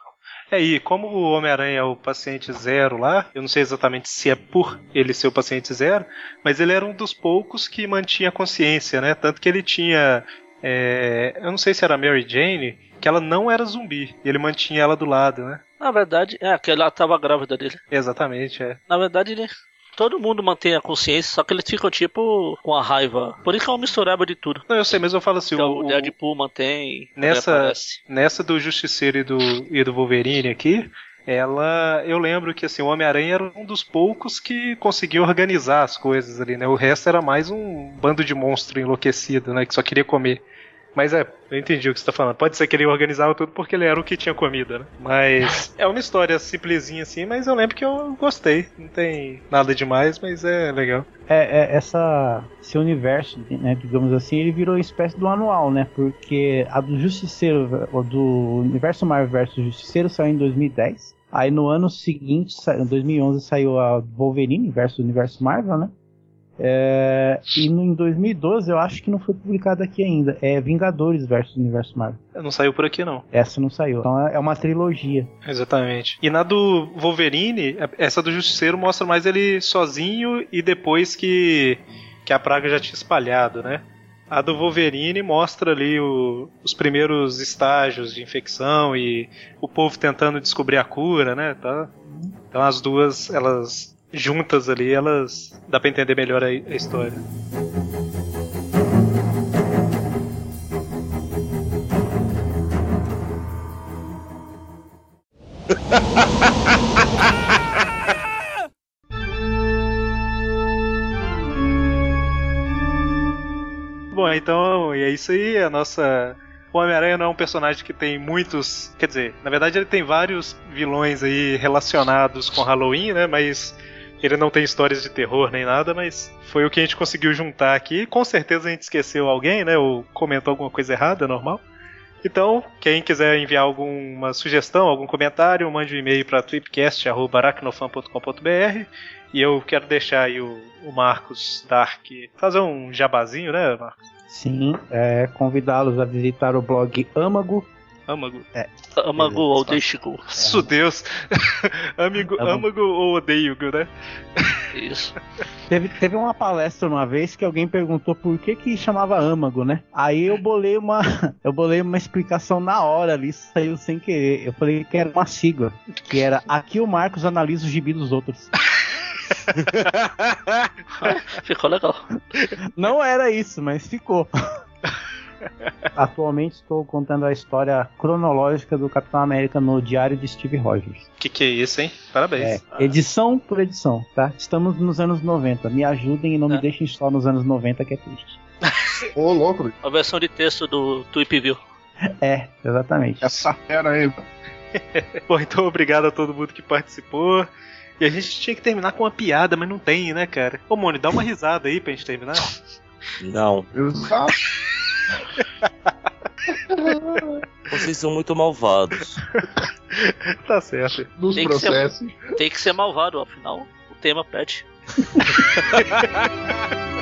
É, e como o Homem-Aranha é o paciente zero lá, eu não sei exatamente se é por ele ser o paciente zero, mas ele era um dos poucos que mantinha a consciência, né? Tanto que ele tinha. É, eu não sei se era a Mary Jane, que ela não era zumbi, e ele mantinha ela do lado, né? Na verdade, é que ela tava grávida dele. Exatamente, é. Na verdade, ele. Todo mundo mantém a consciência, só que eles ficam tipo com a raiva. Por isso que é uma mistureba de tudo. Não, eu sei, mas eu falo assim, Que o, o Deadpool mantém. nessa- nessa do Justiceiro e do, e do Wolverine aqui, ela. Eu lembro que assim, o Homem-Aranha era um dos poucos que conseguia organizar as coisas ali, né? O resto era mais um bando de monstro enlouquecido, né? Que só queria comer. Mas é, eu entendi o que você tá falando. Pode ser que ele organizava tudo porque ele era o que tinha comida, né? Mas é uma história simplesinha assim, mas eu lembro que eu gostei. Não tem nada demais, mas é legal. É, é, essa, esse universo, né, digamos assim, ele virou espécie do anual, né? Porque a do Justiceiro, o do Universo Marvel vs Justiceiro saiu em 2010. Aí no ano seguinte, em 2011, saiu a Wolverine versus Universo Marvel, né? É, e no, em 2012 eu acho que não foi publicado aqui ainda. É Vingadores versus Universo Marvel. Não saiu por aqui, não. Essa não saiu. Então é uma trilogia. Exatamente. E na do Wolverine, essa do Justiceiro mostra mais ele sozinho e depois que, que a praga já tinha espalhado, né? A do Wolverine mostra ali o, os primeiros estágios de infecção e o povo tentando descobrir a cura, né? Tá? Então as duas, elas juntas ali, elas dá para entender melhor a, a história. Bom, então, e é isso aí, a nossa o Homem-Aranha não é um personagem que tem muitos. Quer dizer, na verdade ele tem vários vilões aí relacionados com Halloween, né? Mas ele não tem histórias de terror nem nada, mas foi o que a gente conseguiu juntar aqui. Com certeza a gente esqueceu alguém, né? Ou comentou alguma coisa errada, normal. Então, quem quiser enviar alguma sugestão, algum comentário, mande um e-mail para tripcast.aracnofan.com.br e eu quero deixar aí o, o Marcos Dark fazer um jabazinho, né, Marcos? Sim, é, convidá-los a visitar o blog Amago, Âmago. É. Âmago ou Deixigo. Isso, Deus. Amigo, Âmago. âmago ou odeio, né? Isso. Teve, teve uma palestra uma vez que alguém perguntou por que que chamava âmago, né? Aí eu bolei uma eu bolei uma explicação na hora ali, saiu sem querer. Eu falei que era uma sigla, que era aqui o Marcos analisa o gibi dos outros. Ficou legal. Não era isso, mas ficou. Atualmente estou contando a história cronológica do Capitão América no Diário de Steve Rogers. Que que é isso, hein? Parabéns. É, edição por edição, tá? Estamos nos anos 90. Me ajudem e não me É. deixem só nos anos 90, que é triste. Ô, louco. A versão de texto do Tweep View. É, exatamente. essa fera aí. mano. Bom, então obrigado a todo mundo que participou. E a gente tinha que terminar com uma piada, mas não tem, né, cara? Ô, Mônio, dá uma risada aí pra gente terminar. Não, Exato. vocês são muito malvados. tá certo. Nos Tem que ser- processos. Tem que ser malvado, afinal o tema pede.